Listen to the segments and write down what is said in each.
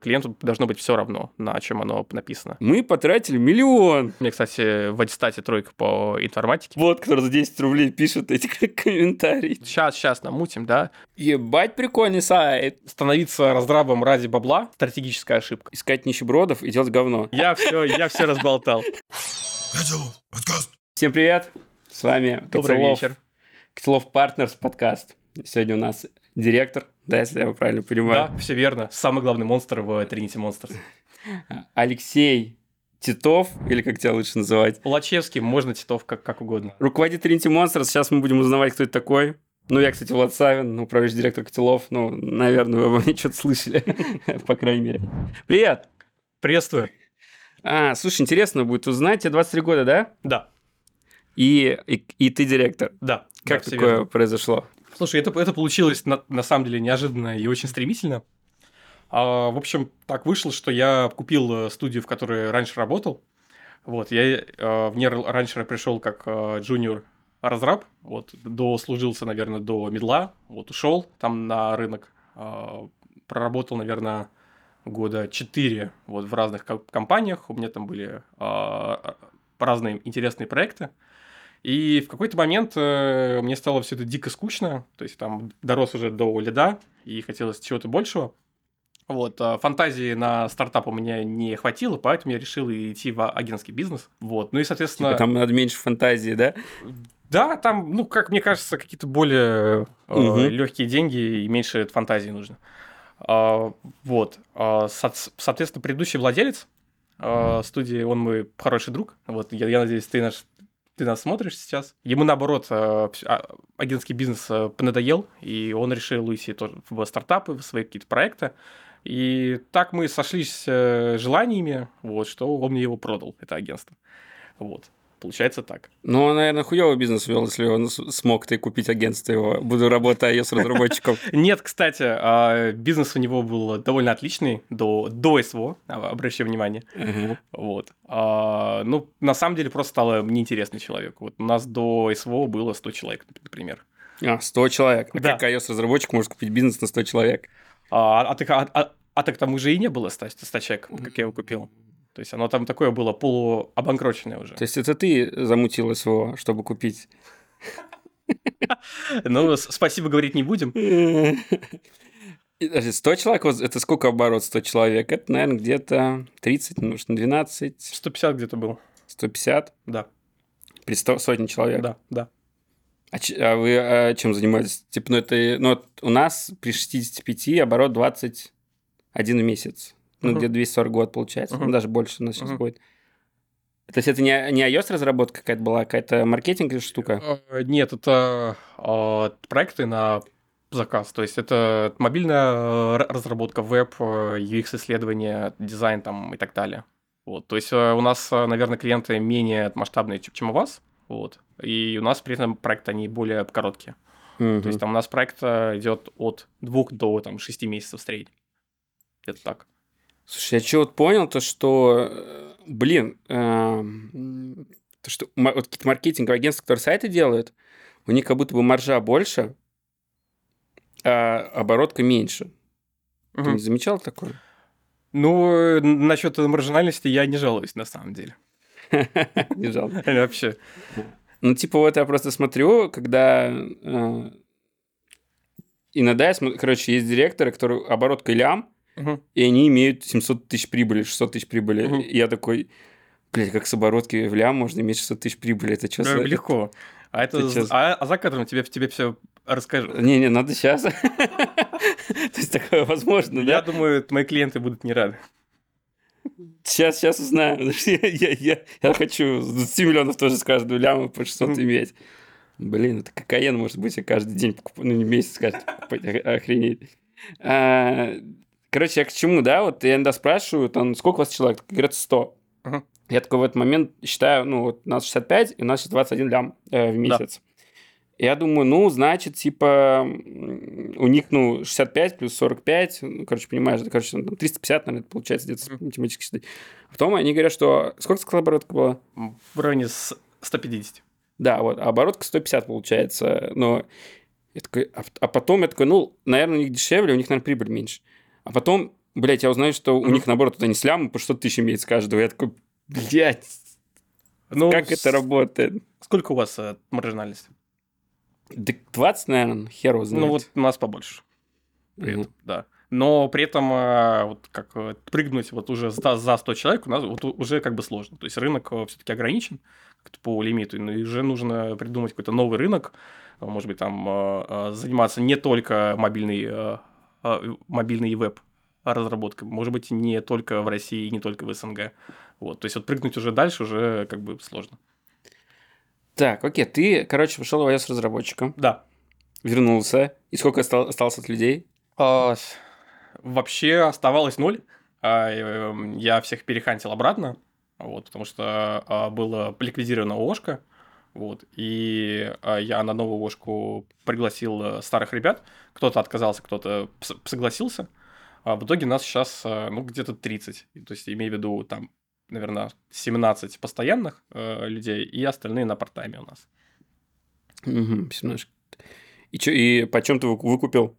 Клиенту должно быть все равно, на чем оно написано. Мы потратили миллион. Мне, кстати, в аттестате тройка по информатике. Вот, который за 10 рублей пишет эти комментарии. Сейчас, сейчас намутим, да? Ебать прикольный сайт. Становиться раздрабом ради бабла – стратегическая ошибка. Искать нищебродов и делать говно. Я все, я все разболтал. Всем привет. С вами Добрый Котелов. вечер. Котелов Партнерс подкаст. Сегодня у нас директор, да, если я его правильно понимаю. Да, все верно. Самый главный монстр в Trinity Monsters. Алексей Титов, или как тебя лучше называть. Лачевский, можно Титов, как, как угодно. Руководитель Trinity Monsters. Сейчас мы будем узнавать, кто это такой. Ну, я, кстати, Влад Савин, управляющий директор Котелов. Ну, наверное, вы обо мне что-то слышали, по крайней мере. Привет! Приветствую. А, слушай, интересно будет узнать. Тебе 23 года, да? Да, И, и, и ты директор. да. Как да, такое произошло? Слушай, это, это получилось на, на самом деле неожиданно и очень стремительно. А, в общем, так вышло, что я купил э, студию, в которой раньше работал. Вот, я э, в ней раньше пришел как э, джуниор разраб, вот, дослужился, наверное, до медла, вот, ушел там на рынок, э, проработал, наверное, года 4 вот, в разных ко- компаниях, у меня там были э, разные интересные проекты, и в какой-то момент э, мне стало все это дико скучно, то есть там дорос уже до лида, и хотелось чего-то большего. Вот, а фантазии на стартап у меня не хватило, поэтому я решил идти в агентский бизнес. Вот, ну и, соответственно... Типа, там надо меньше фантазии, да? Да, там, ну, как мне кажется, какие-то более Мгм. легкие деньги и меньше фантазии нужно. А, вот. А, со- соответственно, предыдущий владелец студии, он мой хороший друг. Вот, я, я надеюсь, ты наш ты нас смотришь сейчас. Ему, наоборот, вс- а, агентский бизнес а, понадоел, и он решил уйти тоже в стартапы, в свои какие-то проекты. И так мы сошлись э, желаниями, вот, что он мне его продал, это агентство. Вот. Получается так. Ну, он, наверное, хуёвый бизнес вел, если он с- смог ты купить агентство его. Буду работать iOS-разработчиком. Нет, кстати, а, бизнес у него был довольно отличный до, до СВО, а, обращаю внимание. Вот. А, ну, на самом деле, просто стало неинтересный человек. Вот у нас до СВО было 100 человек, например. А, 100 человек. А Да. как iOS-разработчик может купить бизнес на 100 человек? А, а, так, а, а- а так там уже и не было 100, 100 человек, как я его купил. То есть оно там такое было полуобанкроченное уже. То есть это ты замутил СВО, чтобы купить? Ну, спасибо говорить не будем. И, подожди, 100 человек, это сколько оборот 100 человек? Это, наверное, где-то 30, может, на 12, 150 где-то был. 150 Да, при 100 сотни человек. да, да. А, ч- а вы а, чем занимаетесь? Типа, ну, это, ну, у нас при 65 оборот 21 в месяц. Ну, где-то 240 год получается. Ну, даже больше у нас сейчас будет. То есть это не, не iOS-разработка какая-то была, а какая-то маркетинговая штука? Э, Нет, это а, проекты на заказ. То есть это мобильная э, разработка, веб, э, UX-исследования, дизайн там и так далее. Вот. То есть э, у нас, э, наверное, клиенты менее масштабные, чем у вас. Вот. И у нас при этом проекты, они более короткие. Мгм. То есть там у нас проект э, идет от двух до там, шести месяцев в среднем. Это так. Слушай, я что вот понял, то что, э, блин, эм, то что вот какие-то маркетинговые агентства, которые сайты делают, у них как будто бы маржа больше, а оборотка меньше. Ты Мгм. не замечал такое? Ну, э, насчет маржинальности я не жалуюсь, на самом деле. Не жалко. Вообще. Ну, типа, вот я просто смотрю, когда... э, иногда, я смотрю, короче, есть директоры, которые оборотка лям, Мгм. и они имеют 700 тысяч прибыли, 600 тысяч прибыли. Мгм. И я такой, блядь, как с оборотки в лям можно иметь 600 тысяч прибыли? Это что Э, Легко. А это чё- з- а, а за кадром тебе тебе все расскажу. Не-не, надо сейчас. То есть такое возможно, Я да? думаю, мои клиенты будут не рады. Сейчас, сейчас что Я я- я- я хочу с 20 миллионов тоже с каждого ляма по 600 Мгм. иметь. Блин, это кокаин, может быть, я каждый день покупаю, ну, не месяц, каждый покупать, охренеть. Короче, я к чему, да? Вот я иногда спрашиваю, там, сколько у вас человек? Говорят, 100. Мгм. Я такой в этот момент считаю, ну, вот у нас 65, и у нас сейчас 21 лям э, в месяц. Я думаю, ну, значит, типа, у них, ну, 65 плюс 45, ну, короче, понимаешь, это, короче, там 350, наверное, это получается где-то Мгм. математически считать. А потом они говорят, что... Сколько сказала оборотка была? В районе с 150. Да, вот, а оборотка 150 получается, но... Я такой, а, а потом я такой, ну, наверное, у них дешевле, у них, наверное, прибыль меньше. А потом блядь, я узнаю, что у них, наоборот, тут они с лямом по 600 тысяч имеет с каждого. Я такой, блядь, Ну, как с- это работает? Сколько у вас э, маржинальности? Да 20, наверное, хер его знает. Ну, вот у нас побольше. При этом, да. Но при этом э, вот как э, прыгнуть вот уже за, за 100 человек у нас вот уже как бы сложно. То есть рынок все-таки ограничен по лимиту, и уже нужно придумать какой-то новый рынок, э, может быть, там э, э, заниматься не только мобильный, мобильный и веб разработкой, может быть, не только в России, и не только в СНГ. Вот, то есть вот прыгнуть уже дальше уже как бы сложно. Так, окей, ты, короче, пошел в iOS разработчиком, Да. вернулся. И сколько остал- осталось от людей? А, Вообще оставалось ноль. А, эм, Я всех перехантил обратно, вот, потому что а, было ликвидировано ООшка, вот, и а, я на новую ООшку пригласил э, старых ребят. Кто-то отказался, кто-то согласился. А в итоге нас сейчас, э, ну, где-то 30. И, То есть, имею в виду, там, наверное, 17 постоянных э, людей, и остальные на парт-тайме у нас. Угу, 17. И, чё, и почем ты вы- выкупил?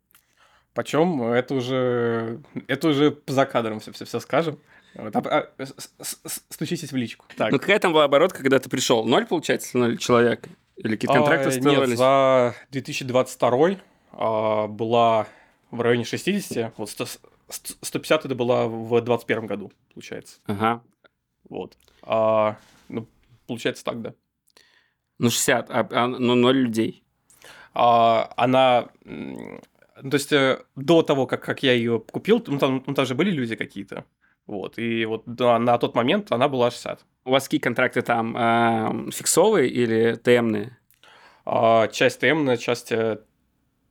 Почем это уже это уже за кадром все, все, все скажем. Вот, а- а, с- с- с- стучитесь в личку. Так. Ну, какая там была оборотка, когда ты пришел? Ноль, получается, ноль человек? Или какие-то контракты А, установились? Нет, за 2022 а, была в районе 60, вот 100 100 150 это была в 2021 году, получается. Ага. Вот. А, ну, получается так, да. Ну, 60, а, а, ну, ноль людей. А, она... ну, То есть э, до того, как, как я ее купил, ну там, ну, там же были люди какие-то. Вот. И вот да, на тот момент она была 60. У вас какие контракты там? а, фиксовые или TM ные? А, часть TM, часть э,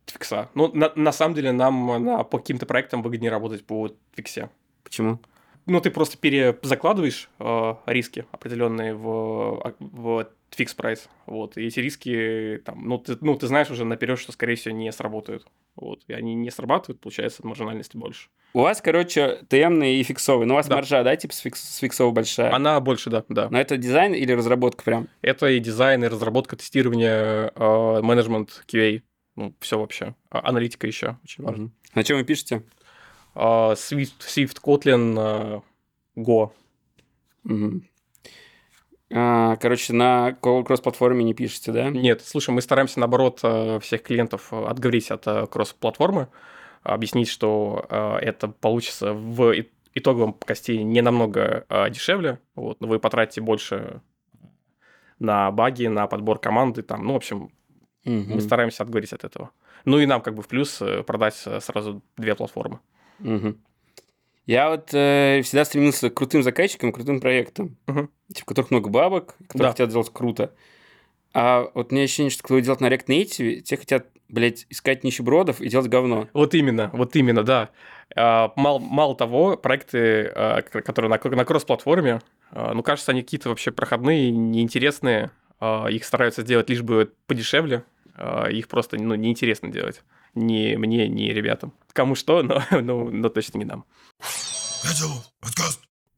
фикса. Ну, на, на самом деле, нам на, по каким-то проектам выгоднее работать по фиксе. Почему? Ну, ты просто перезакладываешь э, риски определенные в, а, в fix price. Вот. И эти риски, там, ну, ты, ну, ты знаешь уже наперед, что, скорее всего, не сработают. Вот. И они не срабатывают, получается, маржинальности больше. У вас, короче, TM ные и фиксовые. Но у вас Да. маржа, да, типа с, фикс, с фиксовой большая? Она больше, да, да. Но это дизайн или разработка прям? Это и дизайн, и разработка, тестирование, э, менеджмент, QA. Ну, все вообще. А, аналитика еще очень важно. Мгм. На чем вы пишете? А, Swift, Swift, Kotlin, а, Go. Мгм. А, короче, на кросс-платформе не пишете, да? Нет, слушай, мы стараемся, наоборот, э, всех клиентов отговорить от кросс-платформы, объяснить, что это получится в итоговом косте не намного дешевле, вот, но вы потратите больше на баги, на подбор команды, там, ну, в общем, Мгм. мы стараемся отговорить от этого. Ну и нам как бы в плюс э, продать э, сразу две платформы. Мгм. Я вот э, всегда стремился к крутым заказчикам, к крутым проектам, Мгм. типа, в которых много бабок, которые Да. хотят делать круто. А вот у меня ощущение, что кто делать на React Native, те хотят, блядь, искать нищебродов и делать говно. Вот именно, вот именно, да. А, Мало, мало того, проекты, а, которые на, на кросс-платформе, а, ну, кажется, они какие-то вообще проходные, неинтересные. а, Их стараются сделать лишь бы подешевле. а, Их просто ну, неинтересно делать. Ни мне, ни ребятам. Кому что, но, но, но точно не нам.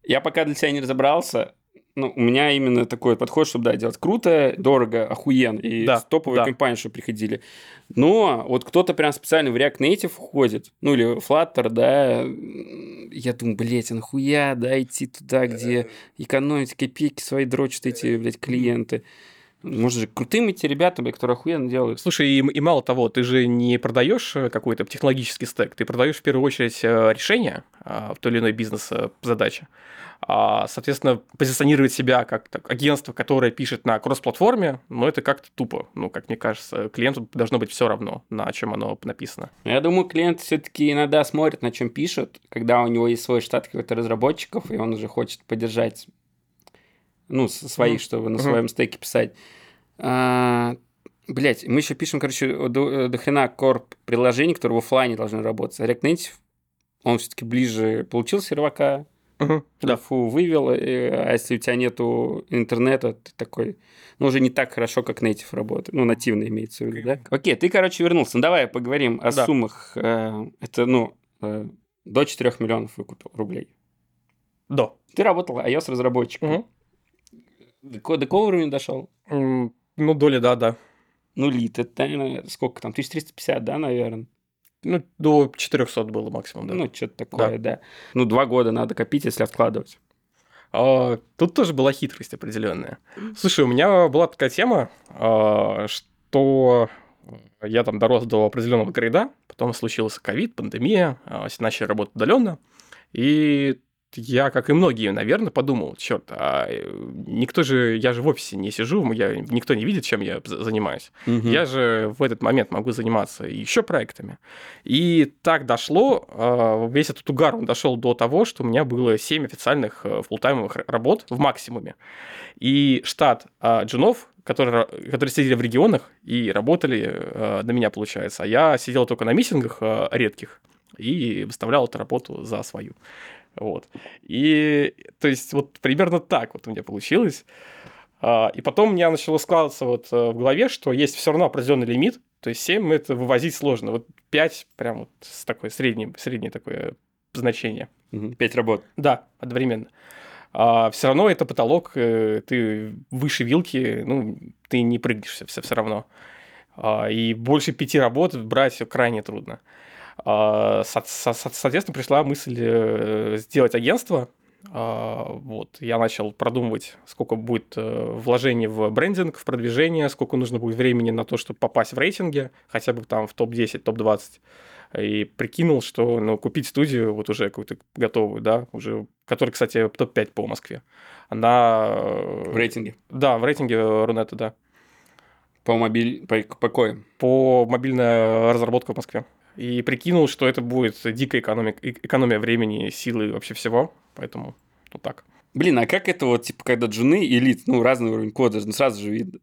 Я пока для себя не разобрался. Ну, у меня именно такой подход, чтобы, да, делать круто, дорого, охуенно. И Да, топовые да. компании, чтобы приходили. Но вот кто-то прям специально в React Native уходит, ну, или Flutter, да, я думаю, блядь, а нахуя, да, идти туда, где экономить копейки свои дрочат эти, блядь, клиенты. Может же, крутым идти ребята, которые охуенно делают. Слушай, и, и мало того, ты же не продаешь э, какой-то технологический стек, ты продаешь в первую очередь э, решение а, в той или иной бизнес-задаче. А, соответственно, позиционировать себя как так, агентство, которое пишет на кросс-платформе, ну, это как-то тупо. Ну, как мне кажется, клиенту должно быть все равно, на чем оно написано. Я думаю, клиент все-таки иногда смотрит, на чем пишет, когда у него есть свой штат каких-то разработчиков, и он уже хочет поддержать, ну, с- своих, Мгм. чтобы на Мгм. своем стеке писать. А, блять, мы еще пишем, короче, до, до хрена корп приложений, которые в офлайне должны работать. А React Native, он все-таки ближе получил сервака, Да. фу, вывел, э, а если у тебя нету интернета, ты такой, ну, уже не так хорошо, как native работает. Ну, нативно имеется в виду, да? Окей, ты, короче, вернулся. Ну, давай поговорим о Да. суммах. Э, Это, ну, э, до 4 миллионов выкупил рублей. Да. Ты работал iOS-разработчиком. Мгм. До, ко- до какого уровня дошел? Ну, доля, да, да. Ну, лит, это, наверное, сколько там? 1350, да, наверное? Ну, до 400 было максимум, да. Ну, что-то такое, да. Ну, два года надо копить, если откладывать. А, тут тоже была хитрость определенная. Слушай, у меня была такая тема, а, что я там дорос до определенного грейда, потом случился ковид, пандемия, а, все начали работать удаленно, и я, как и многие, наверное, подумал, черт, а э, никто же, я же в офисе не сижу, я, никто не видит, чем я занимаюсь. Мгм. Я же в этот момент могу заниматься еще проектами. И так дошло, а, весь этот угар он дошел до того, что у меня было 7 официальных э, фултаймовых р- работ в максимуме. И штат а, джунов, которые, которые сидели в регионах и работали э, на меня, получается. А я сидел только на митингах э, редких и выставлял эту работу за свою. Вот. И, то есть, вот примерно так вот у меня получилось. А, И потом у меня начало складываться вот э, в голове, что есть все равно определенный лимит, то есть 7 это вывозить сложно. Вот 5 прям вот с такой среднее, среднее такое значение. Мгм. Пять работ. Да, одновременно. все равно это потолок, э, ты выше вилки, ну, ты не прыгнешь все, все равно. А, и больше пяти работ брать крайне трудно. А, соответственно, пришла мысль э, сделать агентство. А, Вот, я начал продумывать, сколько будет э, вложений в брендинг, в продвижение, сколько нужно будет времени на то, чтобы попасть в рейтинге, хотя бы там в топ-10, топ-20 и прикинул, что ну, купить студию вот уже какую-то готовую, да, уже, которая, кстати, топ-5 по Москве. Она... э, В рейтинге. Да, в рейтинге Рунета, да. По мобиль... По, по коим? По мобильной разработке в Москве. И прикинул, что это будет дикая экономия, э- экономия времени, силы и вообще всего. Поэтому вот так. Блин, а как это вот, типа, когда джуны и элит, ну, разный уровень кода, ну, сразу же видно.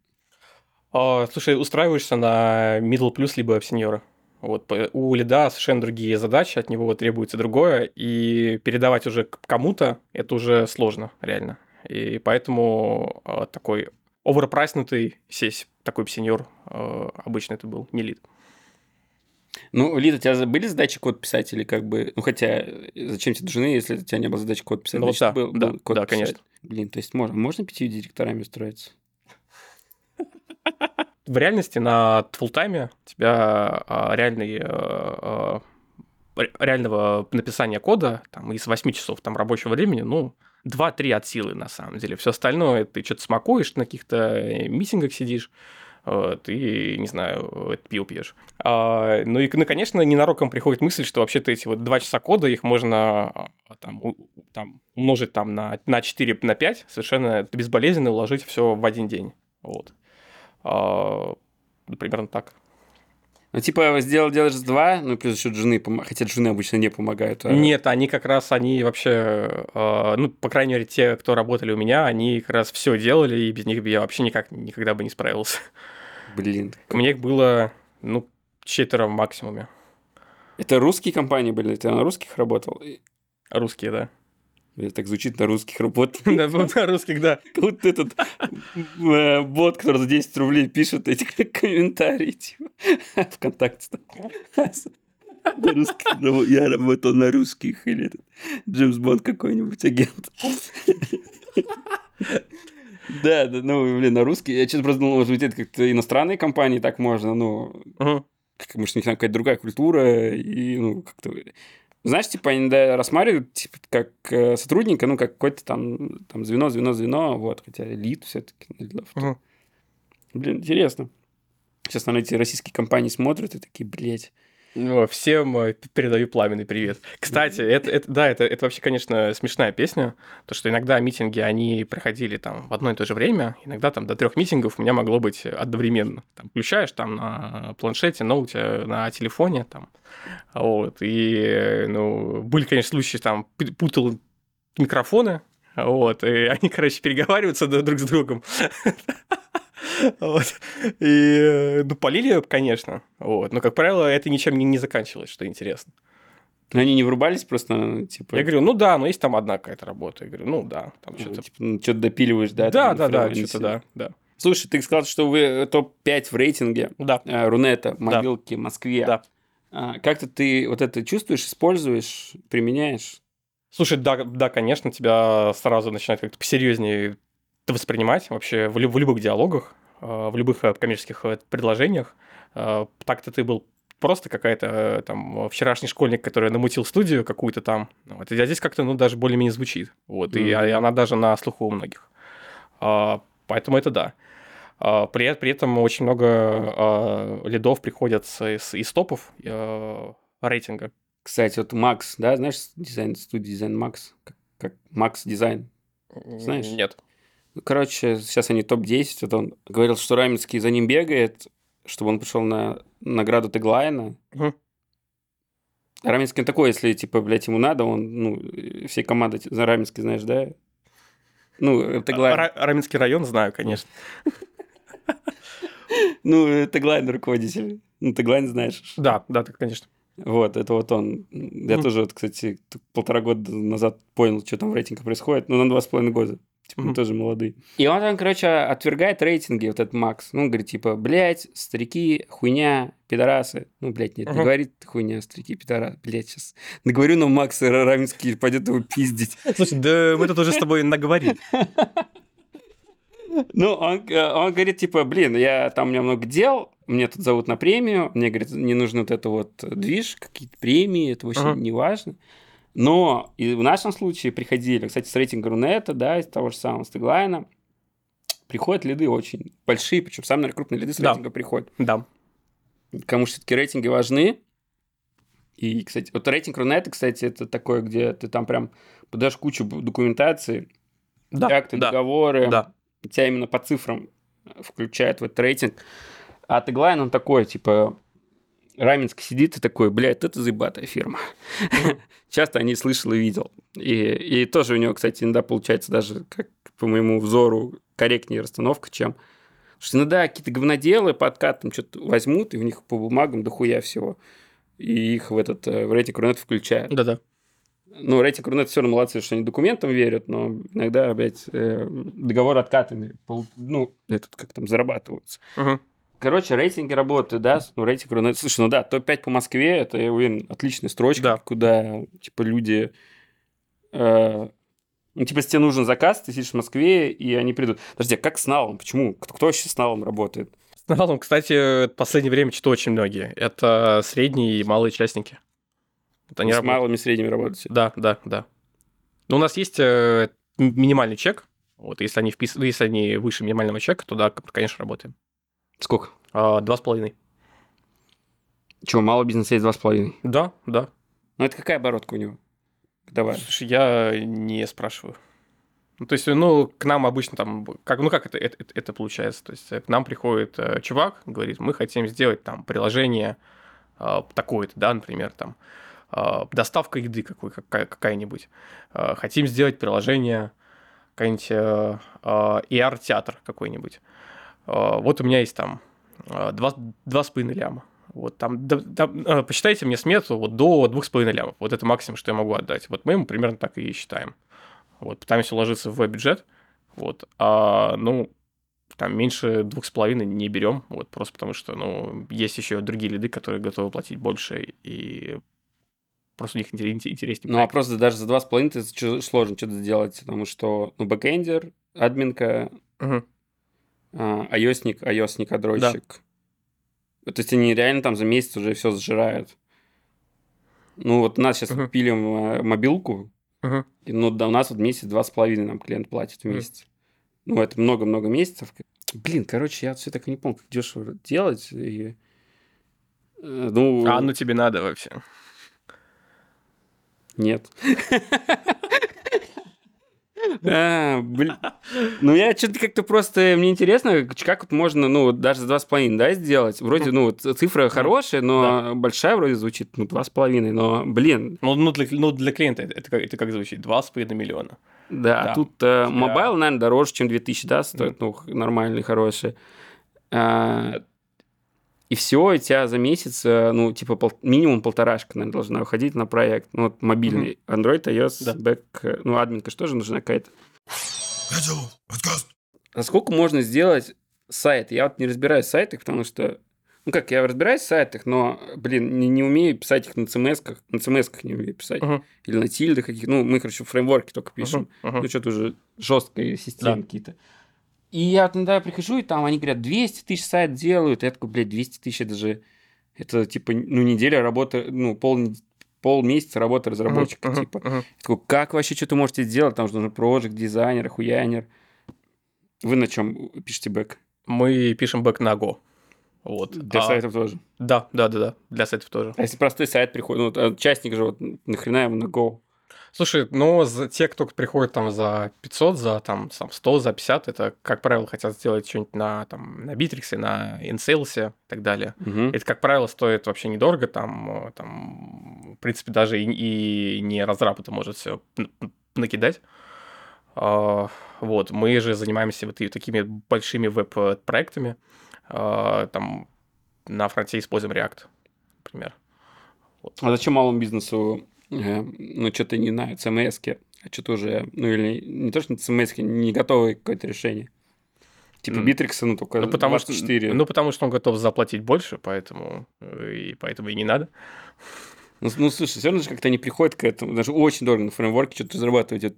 А, слушай, устраиваешься на middle плюс либо сеньора. Вот, у лида совершенно другие задачи, от него требуется другое, и передавать уже кому-то это уже сложно, реально. И поэтому а, такой оверпрайснутый сесть, такой сеньор а, обычно это был, не лид. Ну, Лид, у тебя были задачи код писать или как бы... Ну, хотя, э, зачем тебе джуны, если у тебя не было задачи код писать? Ну, Значит, да, был- да, был код да, писать. конечно. Блин, то есть можно, можно пятью директорами устроиться? В реальности на фултайме у тебя а, реальный, а, а, ре- реального написания кода там, из 8 часов там, рабочего времени, ну, 2-3 от силы, на самом деле. Все остальное ты что-то смакуешь, на каких-то э, митингах сидишь, э, ты, не знаю, пиво пьешь. А, ну и, ну, конечно, ненароком приходит мысль, что вообще-то эти вот 2 часа кода, их можно а, там, у- там, умножить там, на, на 4, на 5, совершенно безболезненно уложить все в один день. Вот. А, ну, примерно так. Ну, типа, сделал, делаешь два, ну, плюс еще помо- хотя джуны обычно не помогают. а- Нет, они как раз, они вообще, э, ну, по крайней мере, те, кто работали у меня, они как раз все делали, и без них бы я вообще никак никогда бы не справился. Блин. Мне их было, ну, четверо в максимуме. Это русские компании были? Ты на русских работал? Русские, да. Блин, Так звучит на русских работал. Да, ну, на русских, да. Будто этот э, бот, который за 10 рублей пишет эти комментарии, типа, ВКонтакте. На русских рабо- Я работал на русских, или этот Джеймс Бонд какой-нибудь агент. Да, да, ну, блин, на русский. Я что-то просто думал, может быть, это как-то иностранные компании так можно, ну, как, может, у них там какая-то другая культура, и, ну, как-то... Знаешь, типа, они да, рассматривают, типа, как э, сотрудника, ну, как какое-то там, там звено, звено, звено, вот, хотя элит все таки Мгм. Блин, интересно. Сейчас, наверное, эти российские компании смотрят и такие, блядь, Ну, Всем э, передаю пламенный привет. Кстати, это, это- да, это, это вообще, конечно, смешная песня, то что иногда митинги, они проходили там в одно и то же время, иногда там до трех митингов у меня могло быть одновременно. Там включаешь там на планшете, ноуте, на телефоне там, вот, и, ну, были, конечно, случаи, там, путал микрофоны, вот, и они, короче, переговариваются друг с другом. Вот. И, э, ну, полили, конечно. Вот. Но, как правило, это ничем не, не заканчивалось, что интересно. ну, они не врубались просто, типа... Я говорю, ну да, но есть там одна какая-то работа. Я говорю, ну да, там ну, что-то... типа, ну, что-то допиливаешь, да? Да, да, да, что-то да, да. Слушай, ты сказал, что вы топ-5 в рейтинге Да, э, Рунета, мобилки, Москве. Да. А, Как-то ты вот это чувствуешь, используешь, применяешь? Слушай, да, да, конечно, тебя сразу начинает как-то посерьезнее воспринимать вообще в, в любых диалогах, э, в любых э, коммерческих э, предложениях. Так-то ты был просто какая-то там вчерашний школьник, который намутил студию какую-то там. Вот. А здесь как-то, ну, даже более-менее звучит. Вот. И, Мгм. и она даже на слуху у многих. А, поэтому это да. А, при, при этом очень много а, лидов приходят из, из топов э, рейтинга. Кстати, вот Макс, да, знаешь, дизайн, студия дизайн Макс, как, как Макс дизайн. Знаешь? Нет. Короче, сейчас они топ-10. Вот он говорил, что Раменский за ним бегает, чтобы он пришел на награду Tagline а. А Раменский такой, если, типа, блядь, ему надо, он, ну, э, всей командой, за Раменский, знаешь, да? Ну, э, Теглайн. Ра- Раменский район знаю, конечно. Ну, э, Теглайн руководитель. Ну, Теглайн знаешь. Да, да, так, конечно. Вот, это вот он. Я Мгм. тоже, вот, кстати, полтора года назад понял, что там в рейтинге происходит. Ну, на два с половиной года. Мы тоже молодые. И он там, короче, отвергает рейтинги, вот этот Макс. Ну, он говорит, типа, блядь, старики, хуйня, пидорасы. Ну, блядь, нет, не говорит хуйня, старики, пидорасы. Блядь, сейчас наговорю на Макса Раменский пойдет его пиздить. Слушай, да мы тут уже с тобой наговорили. Ну, он, э, он говорит, типа, блин, я там у меня много дел, мне тут зовут на премию, мне, говорит, не нужно вот это вот движ, какие-то премии, это вообще Ага. не важно. Но и в нашем случае приходили, кстати, с рейтинга Рунета, да, из того же самого Стеглайна, приходят лиды очень большие, причем самые крупные лиды с Да. рейтинга приходят. Да. Кому все-таки рейтинги важны. И, кстати, вот рейтинг Рунета, кстати, это такое, где ты там прям подаешь кучу документации, Да, акты, да, договоры, да. тебя именно по цифрам включает в этот рейтинг. А Теглайн, он такой, типа, Раменский сидит и такой, блядь, это заебатая фирма. Часто о ней слышал и видел. И, и тоже у него, кстати, иногда получается даже, как по моему взору, корректнее расстановка, чем... Потому что иногда какие-то говноделы по откатам что-то возьмут, и у них по бумагам дохуя всего. И их в этот э, в рейтинг Рунет включают. Да-да. Ну, рейтинг Рунет все равно молодцы, что они документам верят, но иногда, опять, э, договор откатами, ну, этот, как там, зарабатываются. Мгм. Короче, рейтинги работают, да, ну, рейтинг Рунет. Слушай, ну да, топ-5 по Москве, это, я уверен, отличная строчка, Да. куда, типа, люди... э, ну, типа, если тебе нужен заказ, ты сидишь в Москве, и они придут. Подожди, а как с налом? Почему? Кто, кто вообще с налом работает? С налом, кстати, в последнее время что очень многие. Это средние и малые частники. Вот они с работают. малыми и средними работаете? Да, да, да. Но у нас есть э, минимальный чек. Вот, если они, впис... если они выше минимального чека, то да, конечно, работаем. Сколько? А, Два с половиной. Чего, мало бизнеса есть 2,5? Да, да. Ну, это какая оборотка у него? Давай. Слушай, я не спрашиваю. Ну, то есть, ну, к нам обычно там, как, ну, как это, это, это получается? То есть, э, к нам приходит э, чувак, говорит, мы хотим сделать там приложение э, такое-то, да, например, там, э, доставка еды какой, какая, какая-нибудь. Э, хотим сделать приложение, какой-нибудь э, э, ER-театр какой-нибудь. Э, вот у меня есть там э, два, два с половиной ляма. Вот там, да- э, посчитайте мне смету вот до двух с половиной лямов. Вот это максимум, что я могу отдать. Вот мы ему примерно так и считаем. Вот, пытаемся уложиться в бюджет. Вот, а, ну, там меньше двух с половиной не берем, вот, просто потому что, ну, есть еще другие лиды, которые готовы платить больше, и просто у них интерес- интереснее. Ну, а просто даже за 2,5 это чё- сложно что-то сделать, потому что, ну, бэкендер, админка, Мгм. А, айосник, айосник, андроидщик. То есть они реально там за месяц уже все сжирают. Ну, вот у нас сейчас Мгм. пилим э, мобилку, Мгм. и, ну, да, у нас вот месяц два с половиной нам клиент платит в месяц. Ну, это много-много месяцев. Блин, короче, я все так и не помню, как дешево делать. И... э, Ну, А ну тебе надо вообще. Нет. А, блин. Ну, я что-то как-то просто... Мне интересно, как вот можно, ну, даже за два с половиной, да, сделать? Вроде, ну, вот цифра хорошая, но большая вроде звучит, ну, два с половиной, но, блин, Ну, ну, для, ну, для клиента это, как, это как звучит? Два с половиной миллиона. да. Да. А тут э, mobile, наверное, дороже, чем 2000, да, стоит, ну, нормальный, хороший. И все, у тебя за месяц, э, ну, типа, пол- минимум полторашка, наверное, должна выходить на проект. Ну, вот мобильный. Android, iOS, Да. бэк, э, ну, админка же тоже нужна какая-то. А сколько можно сделать сайт? Я вот не разбираюсь в сайтах, потому что... Ну как, я разбираюсь в сайтах, но, блин, не, не умею писать их на CMS-ках. На CMS-ках не умею писать. Мгм. Или на тильдах каких Ну, мы, короче, в фреймворке только пишем. Мгм, мгм. Ну, что-то уже жесткие системы Да. какие-то. И я иногда прихожу, и там они говорят, 200 тысяч сайт делают. Я такой, блядь, 200 тысяч, это же... Это типа, ну, неделя работы, ну, пол, полмесяца работы разработчика, Мгм, типа. мгм. Я такой, как вообще что-то можете сделать? Там же нужен проект, дизайнер, хуянер. Вы на чем пишете бэк? Мы пишем бэк на Go. Вот. Для А, сайтов тоже. Да, да, да, да. Для сайтов тоже. А если простой сайт приходит, ну, а частник же, вот, нахрена ему на Go? Слушай, ну, за те, кто приходит там за 500, за там, сам 100, за 50, это, как правило, хотят сделать что-нибудь на, там, на Битриксе, на InSales и так далее. Мгм. Это, как правило, стоит вообще недорого, там, там в принципе, даже и, и не разраб это может все накидать. А, Вот, мы же занимаемся вот такими большими веб-проектами, А, там на фронте используем React, например. А зачем малому бизнесу, ну, что-то не на CMS, а что-то уже, ну, или не то, что на CMS, не готовое какое-то решение? Типа. Битрикса, ну, только Ну потому, что, 24. ну, потому что он готов заплатить больше, поэтому э, и поэтому и не надо. Ну, ну, слушай, все равно же как-то не приходит к этому. Даже очень дорого на фреймворке что-то разрабатывать. Вот,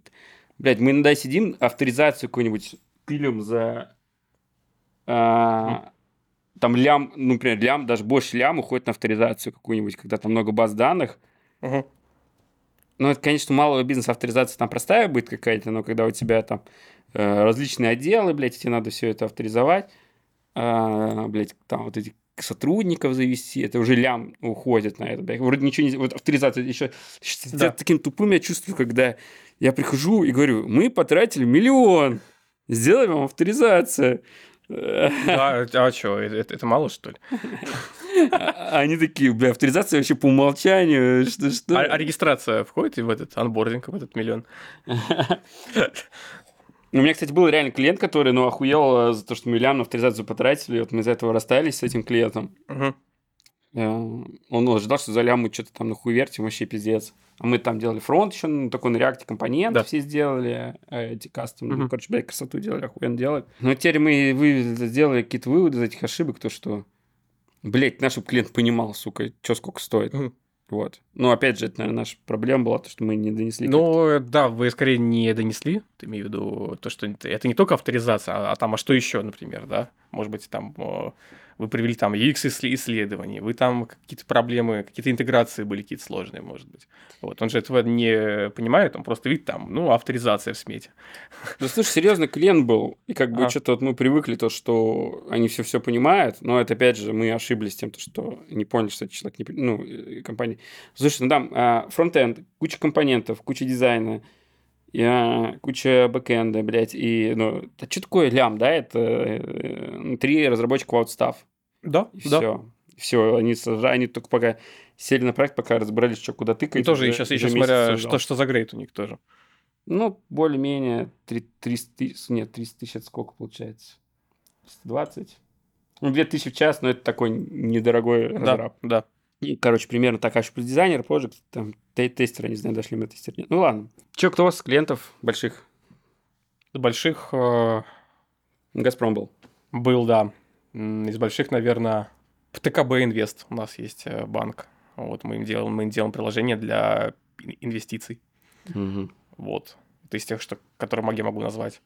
блядь, мы иногда сидим, авторизацию какую-нибудь пилим за... а, там лям, ну, например, лям, даже больше лям уходит на авторизацию какую-нибудь, когда там много баз данных. Мгм. Ну, это, конечно, у малого бизнеса авторизация там простая будет какая-то, но когда у тебя там э, различные отделы, блядь, тебе надо все это авторизовать, а, блядь, там вот эти сотрудников завести, это уже лям уходит на это, блядь. Вроде ничего не... Вот авторизация еще... Да. Таким тупым я чувствую, когда я прихожу и говорю, мы потратили миллион, сделай вам авторизацию. Да, а что, это, это мало, что ли? А они такие, бля, авторизация вообще по умолчанию, что, что? А, а регистрация входит в этот анбординг, в этот миллион? У меня, кстати, был реально клиент, который, ну, охуел э, за то, что лям на авторизацию потратили. Вот мы из-за этого расстались с этим клиентом. Э, Он ожидал, что за лям мы что-то там нахуевертим, вообще пиздец. А мы там делали фронт еще, ну, такой на реакте компонент Да. все сделали, э, эти кастомы. Мгм. Ну, короче, блядь, красоту делали, охуенно делали. Но теперь мы вы сделали какие-то выводы из этих ошибок, то что, блядь, наш клиент понимал, сука, что сколько стоит. Мгм. Вот. Ну, опять же, это, наверное, наша проблема была, то, что мы не донесли. Ну, э, да, вы скорее не донесли, ты имею в виду то, что это не только авторизация, а, а там, а что еще, например, да? Может быть, там вы привели там UX-исследования, вы там какие-то проблемы, какие-то интеграции были какие-то сложные, может быть. Вот, он же этого не понимает, он просто видит там, ну, авторизация в смете. Да слушай, серьезно, клиент был, и как бы А. что-то вот мы привыкли, то, что они все все понимают, но это опять же мы ошиблись тем, то, что не поняли, что человек не... Ну, э, компания... Слушай, ну там а, фронтенд, куча компонентов, куча дизайна, и, а, куча бэкэнда, блядь, и, ну, а что такое лям, да? Это э, три разработчика WordStaff, Да, и все. Все, они, они только пока сели на проект, пока разобрались, что куда И тыкать. тоже уже- сейчас, еще смотря, что, что за грейд у них тоже. Ну, более-менее три- 300 тысяч, нет, 300 тысяч это сколько получается? 320? Ну, 2000 в час, но это такой недорогой Да, разраб. да. И, короче, примерно такая же плюс дизайнер, проект, там, те- тестера, не знаю, дошли мы до тестера. нет. Ну, ладно. Че, кто у вас клиентов больших? Больших э, Газпром был. был, да. Из больших, наверное, ТКБ Инвест у нас есть э, банк. Вот мы им делаем, мы им делаем приложение для ин- инвестиций. Вот. Это из тех, что, которые я могу назвать.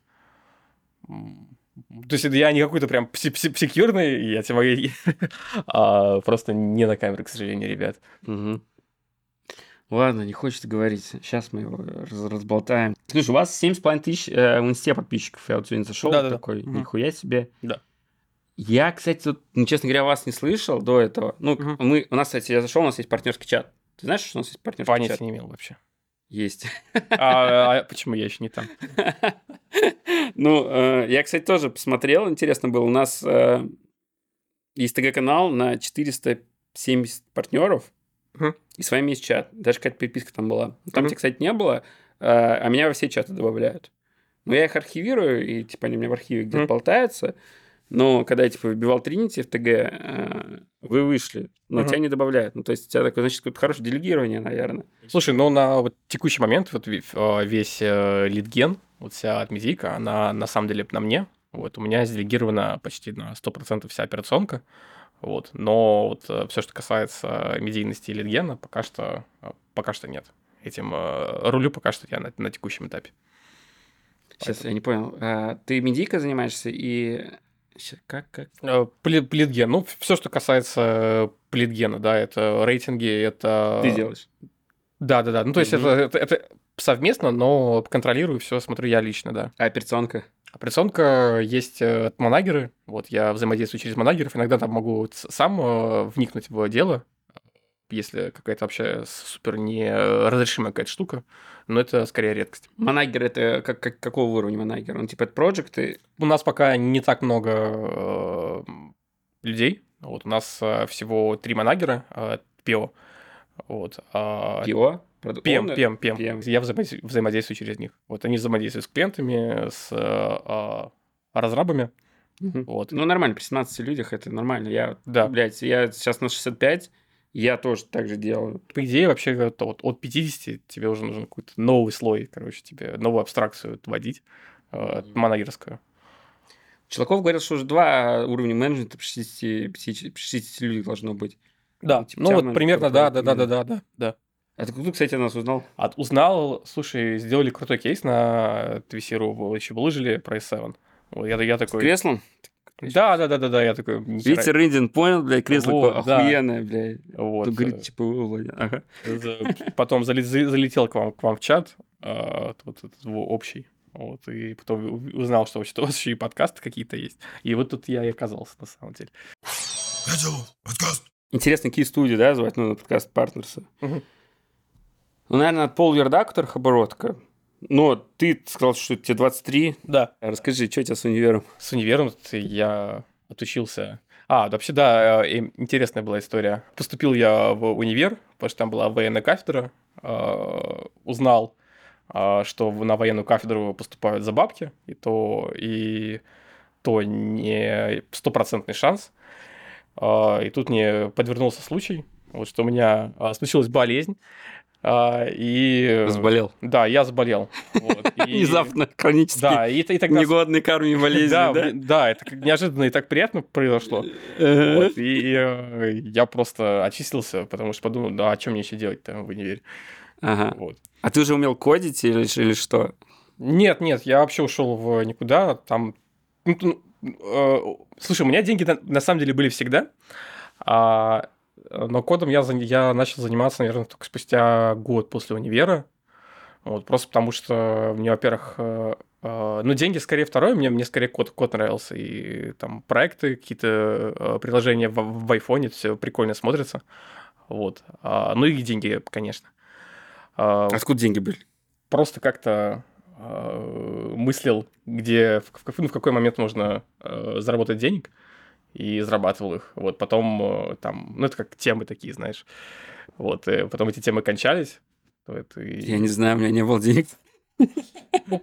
То есть я не какой-то прям псекьюрный, я тебе могу- а просто не на камеру, к сожалению, ребят. Мгм. Ладно, не хочет говорить. Сейчас мы его раз- разболтаем. Слушай, у вас 7,5 тысяч э, в инсте подписчиков. Я вот сегодня зашел Да-да-да. такой, Мгм. нихуя себе. Да. Я, кстати, вот, ну, честно говоря, вас не слышал до этого. Ну, Мгм. мы, у нас, кстати, я зашел, у нас есть партнерский чат. Ты знаешь, что у нас есть партнерский чат? Понятия не имел вообще. Есть. А, а почему я еще не там? Ну, э, я, кстати, тоже посмотрел, интересно было. У нас э, есть ТГ-канал на 470 партнеров, и с вами есть чат. Даже какая-то переписка там была. Там Мгм. тебя, кстати, не было, э, а меня во все чаты добавляют. Но я их архивирую, и типа они у меня в архиве где-то болтаются. Но когда я типа выбивал Тринити в ТГ, э, вы вышли, но Мгм. тебя не добавляют. Ну, то есть у тебя такое, значит, какое-то хорошее делегирование, наверное. Слушай, ну на вот текущий момент вот э, весь э, лидген, вот вся отмедийка, она на самом деле на мне. Вот, у меня сделегирована почти на 100% вся операционка. Вот, но вот все, что касается медийности и лидгена, пока что, э, пока что нет. Этим э, рулю пока что я на, на текущем этапе. Сейчас я не понял. А, ты медийкой занимаешься и Как, как? Э, пли- Плитген. Ну, все, что касается э, плитгена, да, это рейтинги, это... Ты делаешь. Да, да, да. Ну, то есть Мгм. это, это, это совместно, но контролирую все, смотрю я лично, да. А операционка? Операционка есть э, от манагеры. Вот я взаимодействую через манагеров. Иногда там могу сам вникнуть в дело, если какая-то вообще супер неразрешимая какая-то штука. Но это скорее редкость. Манагер это как, как- какого уровня манагер? Он типа это проекты? У нас пока не так много э, людей. Вот у нас э, всего три манагера, э, ПИО. Вот. а ПИО? PM, PM. PM. Я взаимодействую, через них. Вот они взаимодействуют с клиентами, с э, а, разрабами. Мгм. Вот. Ну, нормально, при 17 людях это нормально. Я, Да. блядь, я сейчас на 65, я тоже так же делаю. По идее, вообще это вот от 50 тебе уже нужен какой-то новый слой, короче, тебе новую абстракцию вводить, э, манагерскую. Челаков говорил, что уже два уровня менеджмента при 60, 50 при 60 людей должно быть. Да, типа ну вот примерно, да, да, да, да, да, да, да. А ты кто, кстати, нас узнал? От, узнал, слушай, сделали крутой кейс на Твисиру, еще выложили про S7. Вот я, я С такой... Да, да, да, да, да, я такой... Витя Рындин понял, блядь, кресло Вот, да. охуенное, блядь. Вот. Тут э, говорит, типа, «О, Владя». Ага. Потом залетел к вам, к вам в чат, а, вот этот общий. Вот, и потом узнал, что вообще-то у вас еще и подкасты какие-то есть. И вот тут я и оказался, на самом деле. Катил, подкаст. Интересно, какие студии, да, звать, ну, на подкаст партнерса. Ну, наверное, от Пол Верда, которых оборотка. Но ты сказал, что тебе 23. Да. Расскажи, что у тебя с универом? С универом я отучился. А, вообще, да, э, интересная была история. Поступил я в универ, потому что там была военная кафедра. э, Узнал, э, что на военную кафедру поступают за бабки, и то, и то не стопроцентный шанс. А, И тут мне подвернулся случай, вот что у меня а, случилась болезнь, а, и... Заболел. Да, я заболел. Вот, и- Внезапно, хронически. Да, и, и тогда... Негодный карме болезни, да, да? это неожиданно и так приятно произошло. Вот, и э, я просто очистился, потому что подумал, да, а что мне еще делать-то в универе? Ага. Вот. А ты уже умел кодить или, или что? Нет, нет, я вообще ушел в никуда, там... ну, ну, э, слушай, у меня деньги на, на самом деле были всегда, а, но кодом я, я начал заниматься, наверное, только спустя год после универа. Вот, просто потому что мне, во-первых, э, э, ну, деньги скорее второе, мне, мне скорее код, код нравился, и там проекты, какие-то э, приложения в, в айфоне, все прикольно смотрится. Вот. А, ну и деньги, конечно. А, Откуда деньги были? просто как-то э, мыслил, где, в, в- ну, в какой момент можно э, заработать денег, и зарабатывал их. Вот потом э, там, ну это как темы такие, знаешь. Вот, и потом эти темы кончались. Вот, и- Я не знаю, у меня не было денег.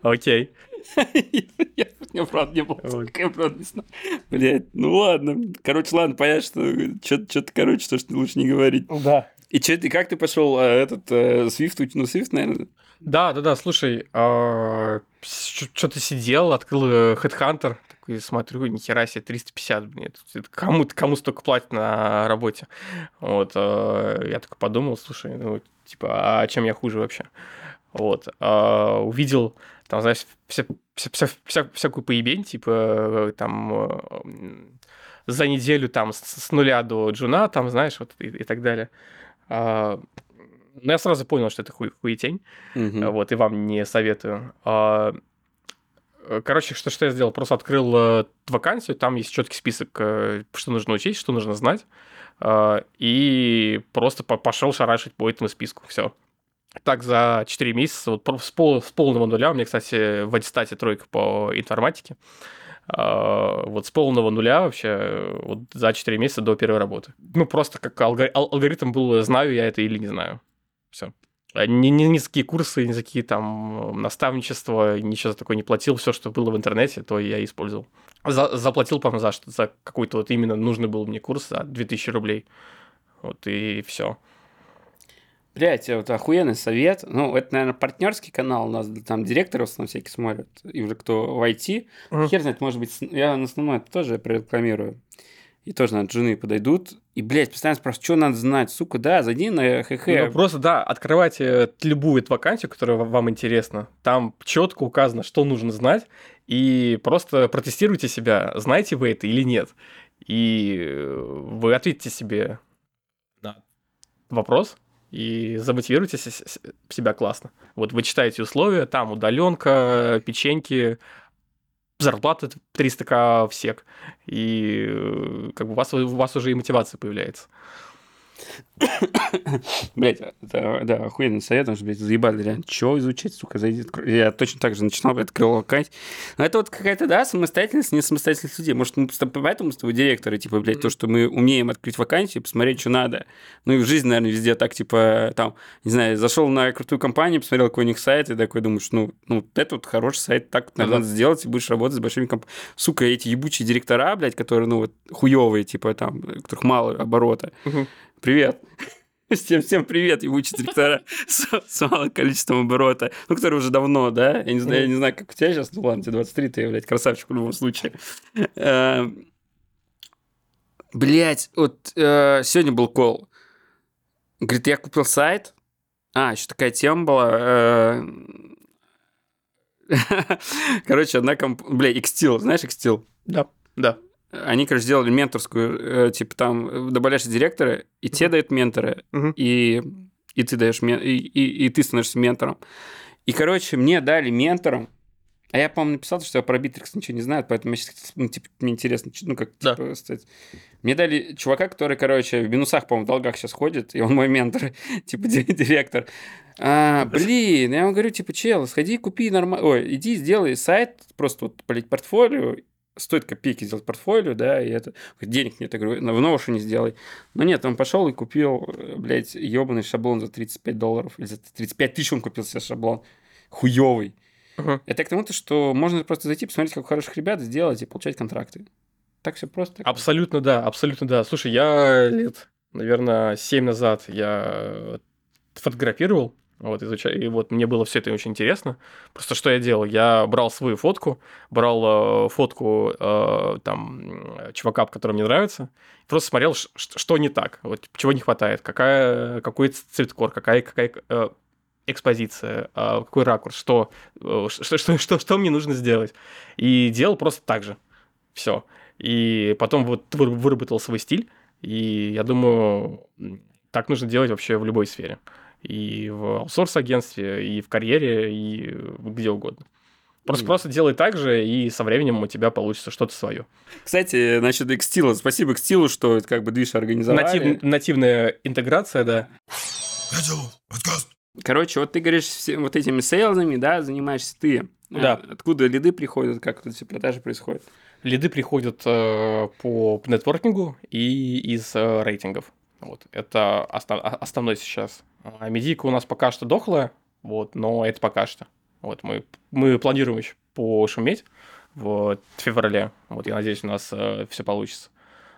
Окей. Я я правда не было. Я правда не знаю. Блять, ну ладно. Короче, ладно, понятно, что что-то, короче, то, что лучше не говорить. Да. И что ты, как ты пошел этот э, Swift, уч- ну Swift, наверное? Да, да, да, слушай, что-то сидел, открыл э, Headhunter, такой смотрю, нихера себе, 350, блин, это- кому, кому столько платят на работе? Вот, э, я такой подумал, слушай, ну, типа, а чем я хуже вообще? Вот, а, увидел, там, знаешь, вся, вся, вся- вся- всякую поебень, типа, э, там, за неделю там с, нуля до джуна, там, знаешь, вот и, и так далее. А, ну, я сразу понял, что это хуй, хуетень. Мгм. Вот, и вам не советую. Э, Короче, что, что я сделал? Просто открыл э, вакансию, там есть четкий список, э, что нужно учить, что нужно знать, а, и просто по- пошел шарашить по этому списку. Все. Так за 4 месяца, вот с, пол- с полного нуля, у меня, кстати, в аттестате тройка по информатике, А, вот с полного нуля вообще э, вот за 4 месяца до первой работы. Ну, просто как алгори- ал- алгоритм был, знаю я это или не знаю. Все. Ни, ни, ни за какие курсы, ни за какие там э, наставничества, ничего такое не платил. Все, что было в интернете, то я использовал. За- заплатил, по-моему, за, за какой-то вот именно нужный был мне курс за 2000 рублей. Вот и все. Блять, вот охуенный совет. Ну, это, наверное, партнерский канал у нас, там директоры в основном всякие смотрят, и уже кто в IT. Мгм. Хер знает, может быть, я на основном это тоже прорекламирую. И тоже, наверное, жены подойдут. И, блядь, постоянно спрашивают, что надо знать. Сука, да, зайди на ХХ. Ну, просто, да, открывайте любую эту вакансию, которая ва- вам интересна. Там четко указано, что нужно знать, и просто протестируйте себя, знаете вы это или нет. И э, вы ответите себе на вопрос и замотивируйте с- себя классно. Вот вы читаете условия, там удаленка, печеньки, зарплата 300к в сек, и э, как бы у вас, у вас уже и мотивация появляется. Блять, это, да, охуенный совет, потому что, блядь, заебали реально. Чего изучать, сука, зайди. Я точно так же начинал, блядь, открыл аккаунт. Но это вот какая-то, да, самостоятельность, не самостоятельность людей. Может, мы просто поэтому с тобой директоры, типа, блядь, то, что мы умеем открыть вакансию, посмотреть, что надо. Ну и в жизни, наверное, везде так, типа, там, не знаю, зашел на крутую компанию, посмотрел, какой у них сайт, и такой думаешь, ну, ну, это вот хороший сайт, так наверное, надо сделать, и будешь работать с большими компаниями. Сука, эти ебучие директора, блядь, которые, ну, вот, хуевые, типа, там, которых мало оборота. Привет. Всем, всем привет, ебучие директора с, с малым количеством оборота. Ну, которые уже давно, да? Я не знаю, я не знаю, как у тебя сейчас. Ну, ладно, тебе 23, ты, блядь, красавчик в любом случае. Блять, вот э, сегодня был call. Говорит, я купил сайт. А, еще такая тема была. э, Короче, одна комп... Бля, Extyl, знаешь Extyl? Да, да. Они, короче, сделали менторскую, э, типа там э, добавляешь директора, и тебе дают менторы, и, и ты даешь и, и, и ты становишься ментором. И, короче, мне дали ментором, а я, по-моему, написал, что я про Битрикс ничего не знаю, поэтому я сейчас, ну, типа, мне интересно, ну, как, Да. типа, стать. Мне дали чувака, который, короче, в минусах, по-моему, в долгах сейчас ходит, и он мой ментор, типа, ди- директор. А, блин, я ему говорю, типа, чел, сходи, купи нормально, ой, иди, сделай сайт, просто вот, блядь, портфолио, стоит копейки сделать портфолио, да, и это денег нет, я говорю, «Ну, в Notion сделай. Но нет, он пошел и купил, э, блядь, ебаный шаблон за 35 долларов, или за 35 тысяч он купил себе шаблон. Хуёвый. Мгм. Это к тому-то, что можно просто зайти, посмотреть, как хороших ребят, сделать и получать контракты. Так все просто. Абсолютно да, абсолютно да. Слушай, я лет, наверное, 7 назад я фотографировал, вот, изучаю, и вот мне было все это очень интересно. Просто что я делал? Я брал свою фотку, брал э, фотку э, там м, чувака, который мне нравится, просто смотрел, ш- что не так, вот, чего не хватает, какая, какой цветкор, какая, какая э, экспозиция, э, какой ракурс, что, э, что, что, что, что мне нужно сделать. И делал просто так же. Все. И потом вот вы- выработал свой стиль, и я думаю, так нужно делать вообще в любой сфере. И в аутсорс-агентстве, и в карьере, и где угодно. Просто, просто делай так же, и со временем у тебя получится что-то свое. Кстати, насчет Xsteel, спасибо Xsteel, что это как бы движ организовали. нативная интеграция, да. Подкаст. Короче, вот ты говоришь вот этими сейлзами, да, занимаешься ты. Да. Откуда лиды приходят, как тут все продажи происходят? Лиды приходят э, по нетворкингу и из э, рейтингов. Вот. Это оста- о- основной сейчас. А медийка у нас пока что дохлая, вот, но это пока что. Вот, мы, мы планируем еще пошуметь в феврале. Вот, я надеюсь, у нас все получится.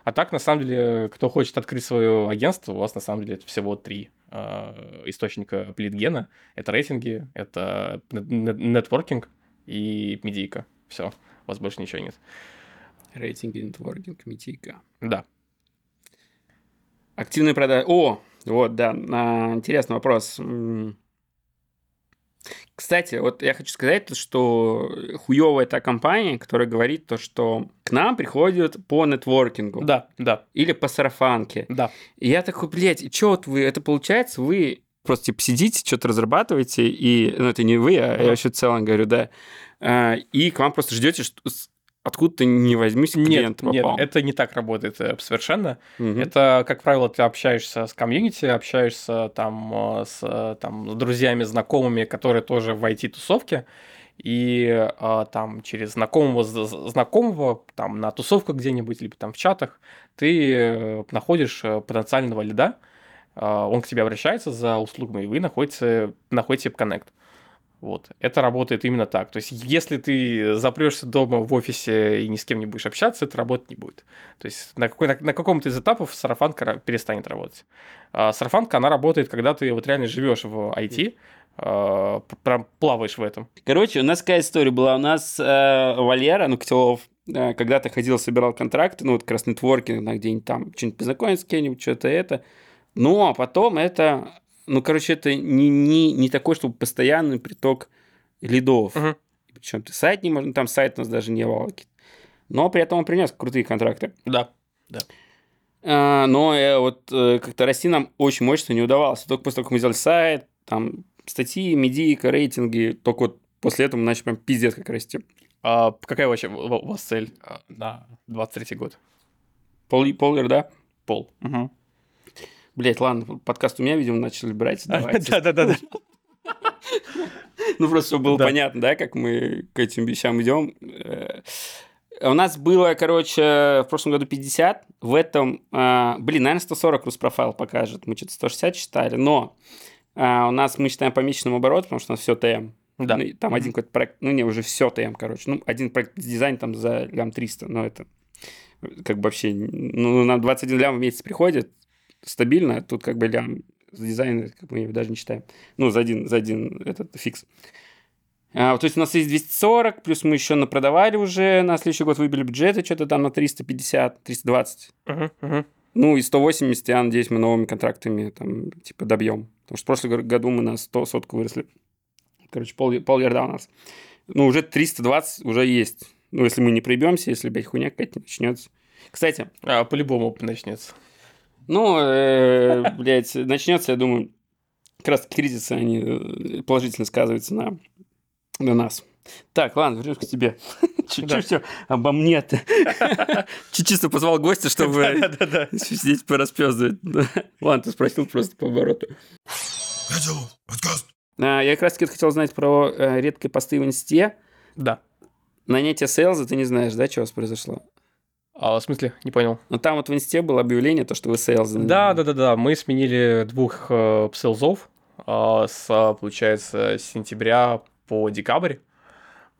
А так, на самом деле, кто хочет открыть свое агентство, у вас на самом деле это всего три э, источника лидгена. Это рейтинги, это нет- нет- нетворкинг и медийка. Все, у вас больше ничего нет. Рейтинги, нетворкинг, метика. Да. Активные продажи. О, вот, да, а, интересный вопрос. Кстати, вот я хочу сказать, то, что хуевая та компания, которая говорит то, что к нам приходят по нетворкингу Да, да, или по сарафанке. да. И я такой, блядь, и что вот вы, это получается, вы просто типа сидите, что-то разрабатываете, и, ну это не вы, а я вообще в целом говорю, да, А, и к вам просто ждете, что с- откуда-то не возьмусь клиент Нет, нет, попал. это не так работает э, совершенно. Мгм. Это, как правило, ты общаешься с комьюнити, общаешься там э, с э, там, друзьями, знакомыми, которые тоже в IT-тусовке, и там через знакомого знакомого, там на тусовках где-нибудь, либо там в чатах, ты находишь потенциального лида, он к тебе обращается за услугами, и вы находите, находите коннект. Вот. Это работает именно так. То есть, если ты запрешься дома в офисе и ни с кем не будешь общаться, это работать не будет. То есть, на, какой, на, на каком-то из этапов сарафанка ра- перестанет работать. А сарафанка, она работает, когда ты вот реально живешь в IT, а, прям плаваешь в этом. Короче, у нас какая история была? У нас э, Валера, ну, Котелов, э, когда-то ходил, собирал контракты, ну, вот как раз нетворкинг, где-нибудь там, что-нибудь познакомиться с кем-нибудь, что-то это. Но потом это, ну, короче, это не, не, не такой, чтобы постоянный приток лидов. Мгм. причем ты сайт не можешь, ну, там сайт у нас даже не было. Но при этом он принес крутые контракты. Да. А, но э, вот э, как-то расти нам очень мощно не удавалось. Только после того, как мы сделали сайт, там статьи, медийка, рейтинги, только вот после этого мы начали прям пиздец как расти. А какая вообще у вас цель на 23 год? Пол, полер, да? Пол. Блять, ладно, подкаст у меня, видимо, начали брать. Давайте. Да-да-да. Ну, просто было понятно, да, как мы к этим вещам идем. Э, У нас было, короче, в прошлом году 50, в этом, э, блин, наверное, 140 Руспрофайл покажет. Мы что-то 160 считали, но э, у нас мы считаем по месячному обороту, потому что у нас все ТМ. Да. Ну, там один какой-то проект, ну, не, уже все T&M, короче. Ну, один проект дизайн там за лям 300, но это как бы вообще, ну, нам 21 лям в месяц приходит стабильно, а тут как бы лям за дизайн, как мы его даже не считаем. Ну, за один, за один этот fix. А, то есть у нас есть 240, плюс мы еще напродавали уже, на следующий год выбили бюджеты, что-то там на 350, 320. Мгм, мгм. Ну, и 180, я надеюсь, мы новыми контрактами там, типа, добьем. Потому что в прошлом го- году мы на 100 сотку выросли. Короче, пол, пол ярда у нас. Ну, уже 320 уже есть. Ну, если мы не проебемся, если, блядь, хуйня какая-то не начнется. Кстати, А, по-любому начнется. Ну, э, блядь, начнется, я думаю, как раз кризисы, они э, положительно сказываются на, на нас. Так, ладно, вернемся к тебе. Чуть-чуть Да. все обо мне-то. Чуть Чисто позвал гостя, чтобы здесь пораспездывать. Ладно, ты спросил просто по обороту. А, Я как раз таки хотел знать про э, редкие посты в инсте. Да. Нанятие сейлза, ты не знаешь, да, что у вас произошло? А, в смысле? Не понял. Ну, там вот в инсте было объявление, то, что вы сейлза. Да, да, да, да. Мы сменили двух э, пселзов а, с, получается, с сентября по декабрь.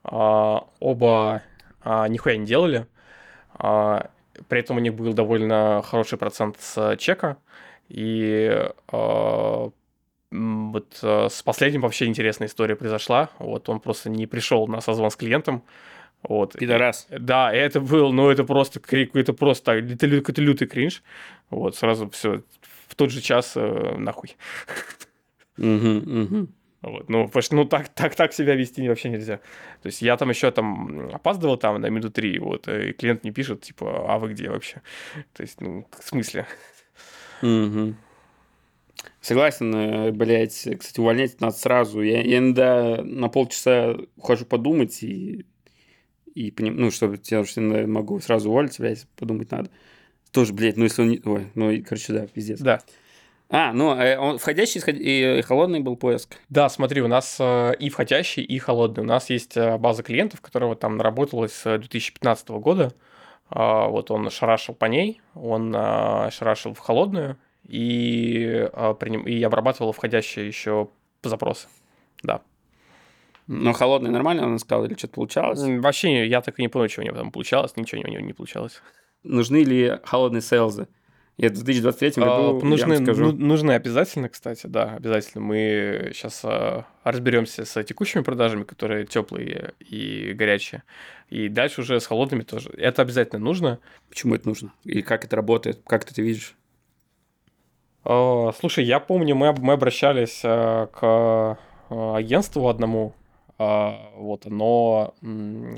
А, оба а, нихуя не делали. А, при этом у них был довольно хороший процент с чека. И м, вот а, с последним вообще интересная история произошла. Вот он просто не пришел на созвон с клиентом. Вот. Пидорас. Да, и это был, ну, это просто крик, это просто это лю- какой-то лютый кринж. Вот, сразу все в тот же час э, нахуй. Мгм, мгм. Вот, ну, потому что, ну, так, так, так себя вести вообще нельзя. То есть я там еще там опаздывал там на минуту три, вот, и клиент не пишет, типа, а вы где вообще? То есть, ну, в смысле? Мгм. Согласен, э, блядь. Кстати, увольнять надо сразу. Я, я иногда на полчаса ухожу подумать и, и поним- ну, чтобы я иногда могу сразу уволить, блядь, подумать надо. Тоже, блядь, ну, если он не... Ой, ну, короче, да, пиздец. Да. А, ну, э, он входящий и холодный был поиск. Да, смотри, у нас э, и входящий, и холодный. У нас есть э, база клиентов, которая там наработалась с 2015 года. А, Вот он шарашил по ней, он а, шарашил в холодную и, а, и обрабатывал входящие еще запросы. Да. Но холодный нормально он искал или что-то получалось? Вообще я так и не понял, что у него там получалось, ничего у него не получалось. Нужны ли холодные сейлзы? Я в 2023 А, году, я нужны, вам скажу. ну- нужны обязательно, кстати, да, обязательно. Мы сейчас разберемся с текущими продажами, которые теплые и горячие. И дальше уже с холодными тоже. Это обязательно нужно. Почему это нужно? И как это работает? Как ты это видишь? А, Слушай, я помню, мы, мы обращались а, к а, агентству одному, а, вот, но,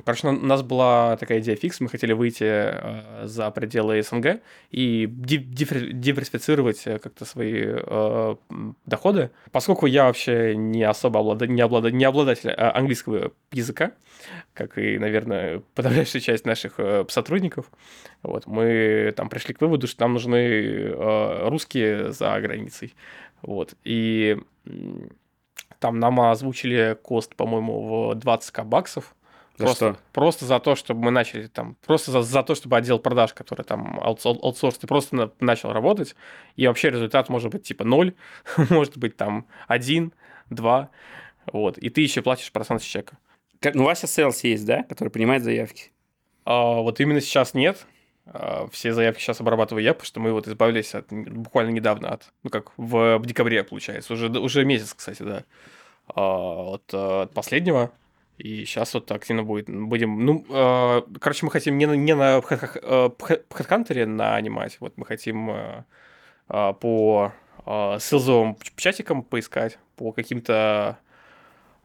короче, у нас была такая идея фикс, мы хотели выйти а, за пределы СНГ и диверсифицировать э, как-то свои м, доходы. Поскольку я вообще не особо облада- не, облада- не обладатель а, английского языка, как и, наверное, подавляющая часть наших э, сотрудников, вот, мы там пришли к выводу, что нам нужны э, русские за границей. Вот. И там нам озвучили кост, по-моему, в 20к баксов. За просто, что? просто за то, чтобы мы начали там, просто за, за то, чтобы отдел продаж, который там аутсор- аутсорс, ты просто на- начал работать, и вообще результат может быть типа 0, может быть там 1, 2, вот, и ты еще платишь процент с чека. Ну, у вас сейчас sales есть, да? Который принимает заявки. А, вот именно сейчас нет. А, все заявки сейчас обрабатываю я, потому что мы вот избавились от, буквально недавно от, ну как, в, в декабре, получается, уже, уже месяц, кстати, да, а, от, а, от последнего. И сейчас вот активно будет, будем, ну, короче, мы хотим не на, не на HeadHunter нанимать, вот мы хотим по а, силзовым чатикам поискать, по каким-то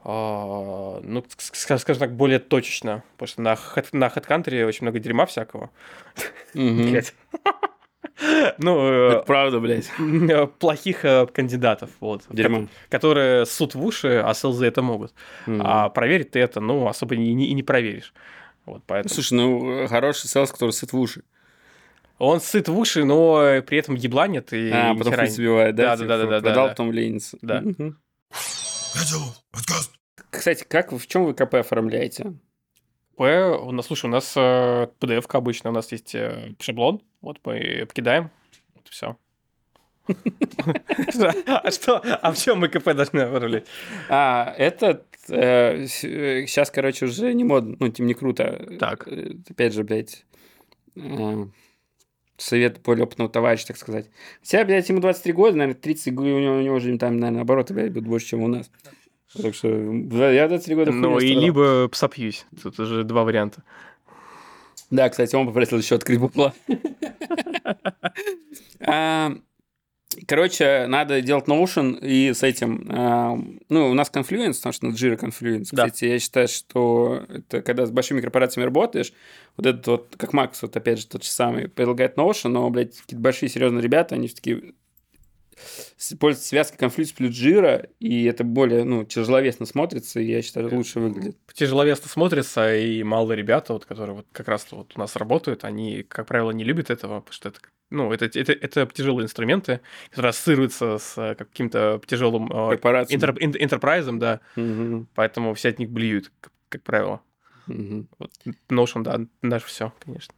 ну, ск- ск- скажем так, более точечно. Потому что на, хэт- на HeadCountry очень много дерьма всякого. Мгм. Блядь. Ну, Это правда, блядь. э, плохих э, кандидатов, вот. Дерьмо. Которые ссут в уши, а СЛЗ это могут. А проверить ты это, ну, особо и не, проверишь. Вот, поэтому... Слушай, ну, хороший селс, который сыт в уши. Он сыт в уши, но при этом ебланит и А, потом хуй да? Да, Типа, да, да, да, да, Продал, да. потом ленится. Да. Подкаст. Кстати, как вы, в чем вы КП оформляете? П, у нас, слушай, у нас э, PDF обычно, у нас есть э, шаблон, вот мы покидаем, вот все. А что? А в чем мы КП должны оформлять? А, этот... сейчас, короче, уже не модно, ну, тем не круто. Так. Э, Опять же, блядь, э, совет более опытного товарища, так сказать. Хотя, блядь, ему 23 года, наверное, 30, у него, у него уже там, наверное, обороты, блядь, будут больше, чем у нас. Так что я 23 года Ну, и либо псопьюсь. Тут уже два варианта. Да, кстати, он попросил еще открыть бупла. Короче, надо делать Notion и с этим... а, Ну, у нас Confluence, потому что на Jira Confluence. Да. Кстати, я считаю, что это когда с большими корпорациями работаешь, вот этот вот, как Макс, вот опять же тот же самый, предлагает Notion, но, блядь, какие-то большие серьезные ребята, они все-таки пользуются связкой Confluence плюс Jira, и это более, ну, тяжеловесно смотрится, и я считаю, лучше выглядит. Тяжеловесно смотрится, и мало ребята, вот, которые вот как раз вот у нас работают, они, как правило, не любят этого, потому что это, ну, это, это, это тяжелые инструменты, которые ассоциируются с каким-то тяжелым интер- ин- enterprise, да, Мгм, поэтому все от них блюют, как, как правило. мгм. Вот Notion, да, наше все, конечно.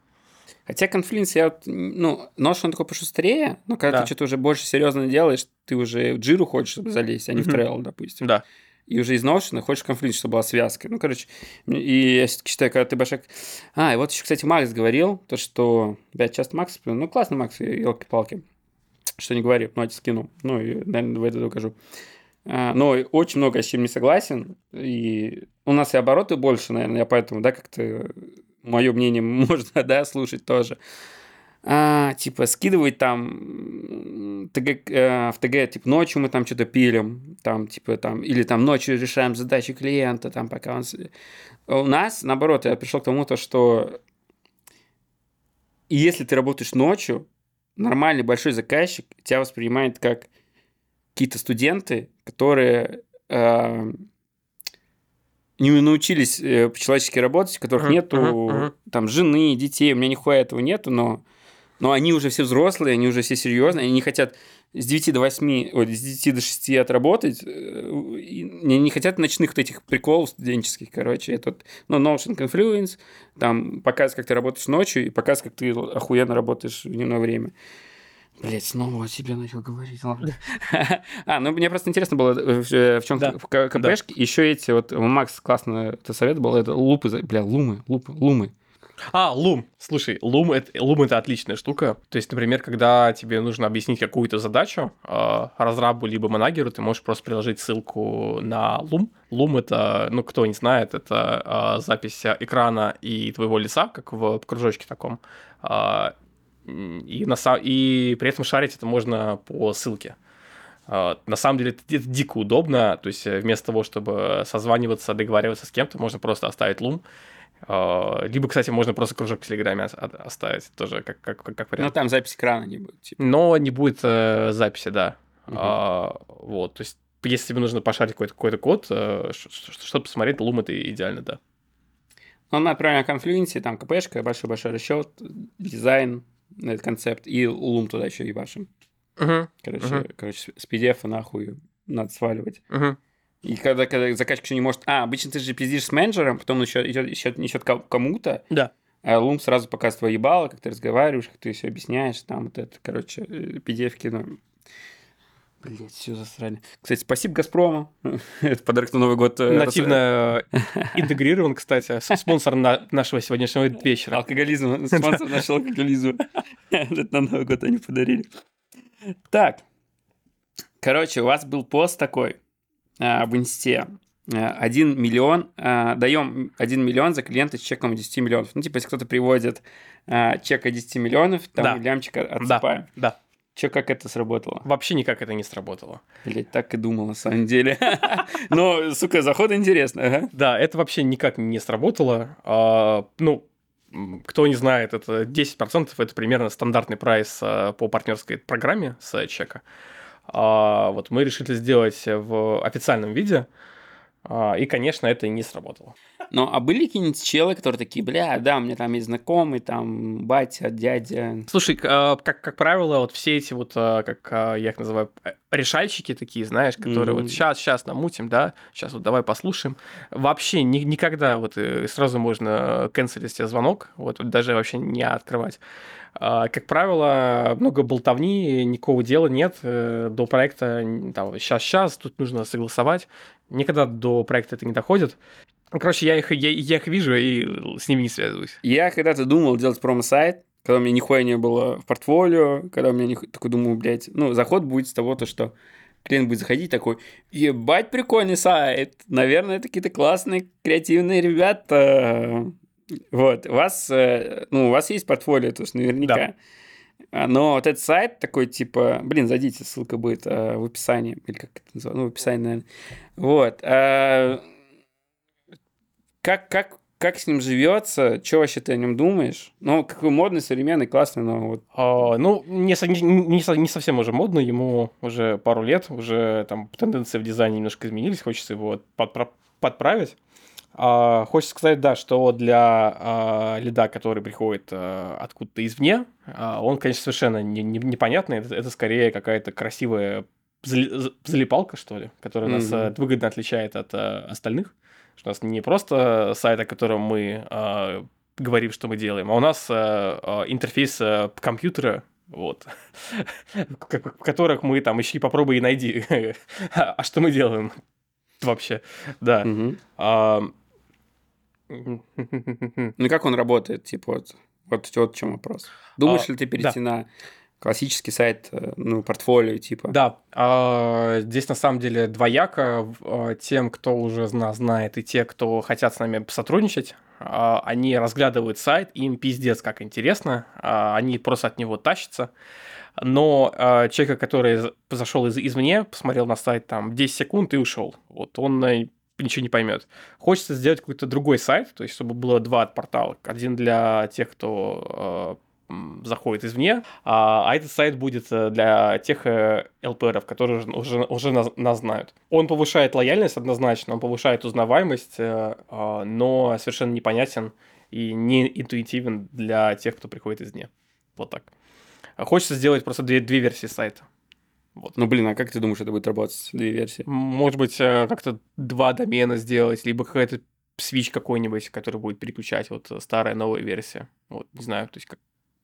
Хотя Confluence, я вот, ну, Notion он такой пошустрее, но когда Да. ты что-то уже больше серьезно делаешь, ты уже в Jira хочешь залезть, а не в. Trello, допустим. Да. И уже из Notion хочешь Confluence, чтобы была связка. Ну, короче, и я все-таки считаю, когда ты большой... А, и вот еще, кстати, Макс говорил, то, что... Опять часто Макс, ну, классно, Макс, елки-палки. Что не говори, ну, я тебе скину. Ну, и, наверное, в это докажу. А, Но очень много с чем не согласен. И у нас и обороты больше, наверное, я поэтому, да, как-то мое мнение можно, да, слушать тоже. А, типа, скидывать там ТГ, э, в ТГ, типа, ночью мы там что-то пилим, там, типа, там, или там ночью решаем задачи клиента, там, пока он... с- У нас, наоборот, я пришел к тому, то, что если ты работаешь ночью, нормальный большой заказчик тебя воспринимает как какие-то студенты, которые э, не научились э, по-человечески работать, у которых нету мгм, мгм. там жены, детей, у меня нихуя этого нету, но, но они уже все взрослые, они уже все серьезные, они не хотят с 9 до 8, ой, с 10 до 6 отработать, э, и не, не хотят ночных вот этих приколов студенческих, короче, это вот, ну, Notion Confluence, там показывает, как ты работаешь ночью, и показывает, как ты охуенно работаешь в дневное время. Блять, снова о себе начал говорить. ладно. А, ну мне просто интересно было, э, в э, чем Да. в К- КПшке еще эти вот, Макс классно это совет был, это лупы, бля, лумы, лупы, лумы. А, Loom. Слушай, Loom это, Loom это отличная штука. То есть, например, когда тебе нужно объяснить какую-то задачу э, разрабу либо манагеру, ты можешь просто приложить ссылку на Loom. Loom это, ну, кто не знает, это э, запись экрана и твоего лица, как в кружочке таком. А, и, на, и при этом шарить это можно по ссылке. На самом деле это, это дико удобно, то есть э, вместо того, чтобы созваниваться, договариваться с кем-то, можно просто оставить лум. А, Либо, кстати, можно просто кружок в Телеграме оставить, тоже как, как, как, Ну, вариант. там запись экрана не будет. типа. Но не будет э, записи, да. Мгм. А, вот, то есть если тебе нужно пошарить какой-то какой код, э, чтобы посмотреть, лум это идеально, да. Ну, правильно конфлюенсе, там КПшка, большой-большой расчет, дизайн, этот концепт, и лум туда еще и вашим. Короче, Мгм. короче, с PDF нахуй надо сваливать. Мгм. И когда, когда заказчик еще не может... А, обычно ты же пиздишь с менеджером, потом он еще идет, еще несет ко- кому-то, Да. а Лум сразу показывает твое ебало, как ты разговариваешь, как ты все объясняешь, там вот это, короче, э, PDF-ки, ну... Блять, все засрали. Кстати, спасибо Газпрому. Это подарок на Новый год. э, Нативно э, интегрирован, кстати, спонсор на- нашего сегодняшнего вечера. Алкоголизм, спонсор нашего алкоголизма. Это на Новый год они подарили. Так. Короче, у вас был пост такой в инсте. А, 1 миллион, а, даем 1 миллион за клиента с чеком 10 миллионов. Ну, типа, если кто-то приводит чек о 10 миллионов, там Да. Да, отсыпаем. да. Че, как это сработало? Вообще никак это не сработало. Блять, так и думал, на самом деле. Но, сука, заход интересно. Да, это вообще никак не сработало. А, ну, кто не знает, это 10% это примерно стандартный прайс по партнерской программе с чека. А, вот мы решили сделать в официальном виде, а, и, конечно, это не сработало. Ну, а были какие-нибудь челы, которые такие, бля, да, у меня там есть знакомый, там, батя, дядя. Слушай, а, как, как правило, вот все эти вот, а, как а, я их называю, э, решальщики такие, знаешь, которые Мгм. вот сейчас, сейчас намутим, да, сейчас вот давай послушаем. Вообще ни- никогда вот э, сразу можно канцелить себе звонок, вот, вот даже вообще не открывать. Как правило, много болтовни, никакого дела нет э, до проекта, там, сейчас-сейчас, тут нужно согласовать. Никогда до проекта это не доходит. Ну, Короче, я их, я, я их вижу и с ними не связываюсь. Я когда-то думал делать промо-сайт, когда у меня нихуя не было в портфолио, когда у меня ниху- такой думаю, блядь, ну, заход будет с того, то, что клиент будет заходить такой, ебать, прикольный сайт, наверное, это какие-то классные, креативные ребята. Вот, у вас, э, ну, у вас есть портфолио, то есть наверняка. А, Но вот этот сайт такой, типа, блин, зайдите, ссылка будет э, в описании, или как это называется, ну, в описании, наверное. Вот. Как, как, как с ним живется? Что вообще ты о нем думаешь? Ну, какой модный, современный, классный, но вот А, ну, не, не, не не совсем уже модно, ему уже пару лет, уже там тенденции в дизайне немножко изменились, хочется его подпра- подправить. А, хочется сказать, да, что для а, лида, который приходит а, откуда-то извне, а, он, конечно, совершенно не- не- непонятный, это, это скорее какая-то красивая залипалка, что ли, которая нас Мгм. а, выгодно отличает от а, остальных. Что у нас не просто сайт, о котором мы а, говорим, что мы делаем, а у нас а, интерфейс а, компьютера, вот, в ко- в которых мы там ищи, попробуй и найди, а что мы делаем вообще, да. Ну, как он работает, типа, вот, вот, вот в чем вопрос. Думаешь ли ты перейти на классический сайт, э, ну, портфолио, типа? Да, а, здесь на самом деле двояко. А, Тем, кто уже нас знает, и те, кто хотят с нами сотрудничать, а, они разглядывают сайт, им пиздец как интересно, а, они просто от него тащатся. Но а, человека, который зашел из, извне, посмотрел на сайт там 10 секунд и ушел, вот он э, ничего не поймет. Хочется сделать какой-то другой сайт, то есть чтобы было два портала. Один для тех, кто э, заходит извне, а, а этот сайт будет э, для тех э, ЛПРов, которые уже, уже, уже нас, нас знают. Он повышает лояльность однозначно, он повышает узнаваемость, э, а, но совершенно непонятен и не интуитивен для тех, кто приходит извне. Вот так. А Хочется сделать просто две, две версии сайта. Вот. Ну, блин, а как ты думаешь, это будет работать, две версии? Может быть, э, как-то два домена сделать, либо какой-то свич какой-нибудь, который будет переключать вот э, старая, новая версия. Вот, не знаю, то есть как-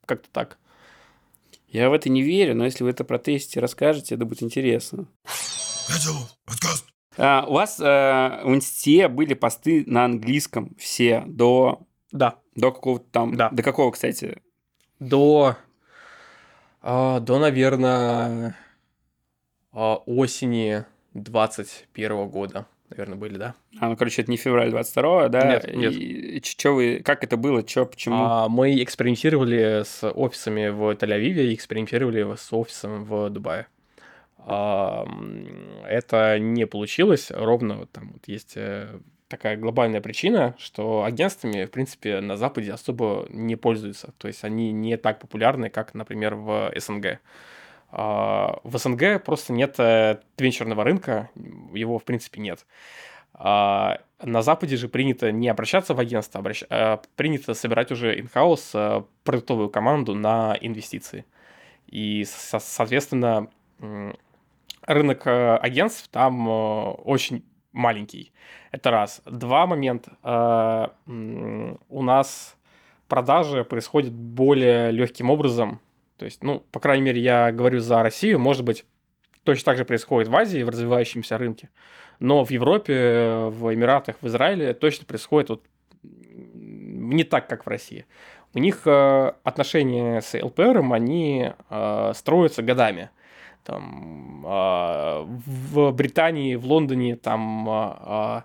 как-то так. Я в это не верю, но если вы это протестите, расскажете, это будет интересно. А, у вас э, в инсте были посты на английском все до, Да, до какого-то там... Да. До какого, кстати? до, а, до, наверное, а, осени 21 года, наверное, были, да? А, ну, короче, это не февраль 22 да? Нет, нет. И, чё вы... Как это было? Чё, почему? А, мы экспериментировали с офисами в Тель-Авиве и экспериментировали с офисом в Дубае. А, Это не получилось, ровно вот там вот есть э, такая глобальная причина, что агентствами, в принципе, на Западе особо не пользуются. То есть они не так популярны, как, например, в СНГ. А, В СНГ просто нет э, венчурного рынка, его, в принципе, нет. А, На Западе же принято не обращаться в агентство, а а принято собирать уже in-house э, продуктовую команду на инвестиции. И, со- соответственно, рынок э, агентств там э, очень маленький. Это раз. Два момента. Э, У нас продажи происходят более легким образом. То есть, ну, по крайней мере, я говорю за Россию. Может быть, точно так же происходит в Азии, в развивающемся рынке. Но в Европе, в Эмиратах, в Израиле точно происходит вот не так, как в России. У них э, отношения с ЛПРом, они э, строятся годами. Там, э, в Британии, в Лондоне там э, э,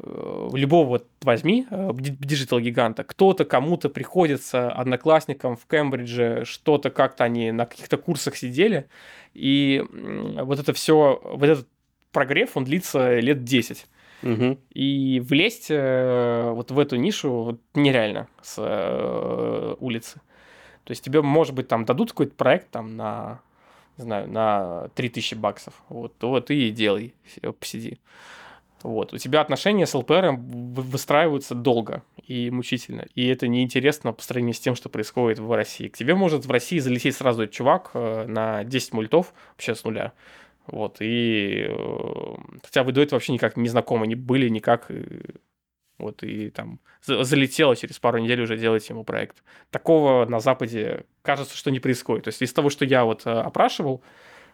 любого вот возьми э, digital-гиганта, кто-то кому-то приходится одноклассником в Кембридже, что-то как-то они на каких-то курсах сидели, и вот это все, вот этот прогрев, он длится лет 10. Мгм. И влезть э, вот в эту нишу вот нереально с э, улицы. То есть тебе, может быть, там дадут какой-то проект там на, не знаю, на 3000 баксов. Вот, то ты и делай, посиди. Вот. У тебя отношения с ЛПР вы- выстраиваются долго и мучительно. И это неинтересно по сравнению с тем, что происходит в России. К тебе может в России залететь сразу чувак э, на 10 мультов вообще с нуля. Вот, и э, хотя вы до этого вообще никак не знакомы, не были никак, вот, и там за- залетело через пару недель уже делать ему проект. Такого на Западе кажется, что не происходит. То есть из того, что я вот э, опрашивал,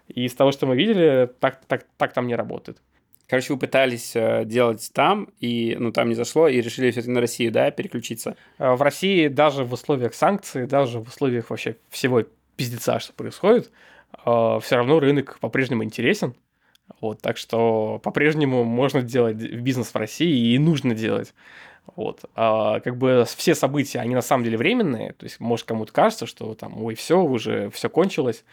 и из того, что мы видели, так, так, так там не работает. Короче, вы пытались э, делать там, и ну там не зашло, и решили все-таки на Россию, да, переключиться. Э, В России даже в условиях санкций, даже в условиях вообще всего пиздеца, что происходит, все равно рынок по-прежнему интересен. Вот, так что по-прежнему можно делать бизнес в России и нужно делать. Вот. А, как бы все события, они на самом деле временные. То есть, может, кому-то кажется, что там, ой, все, уже все кончилось.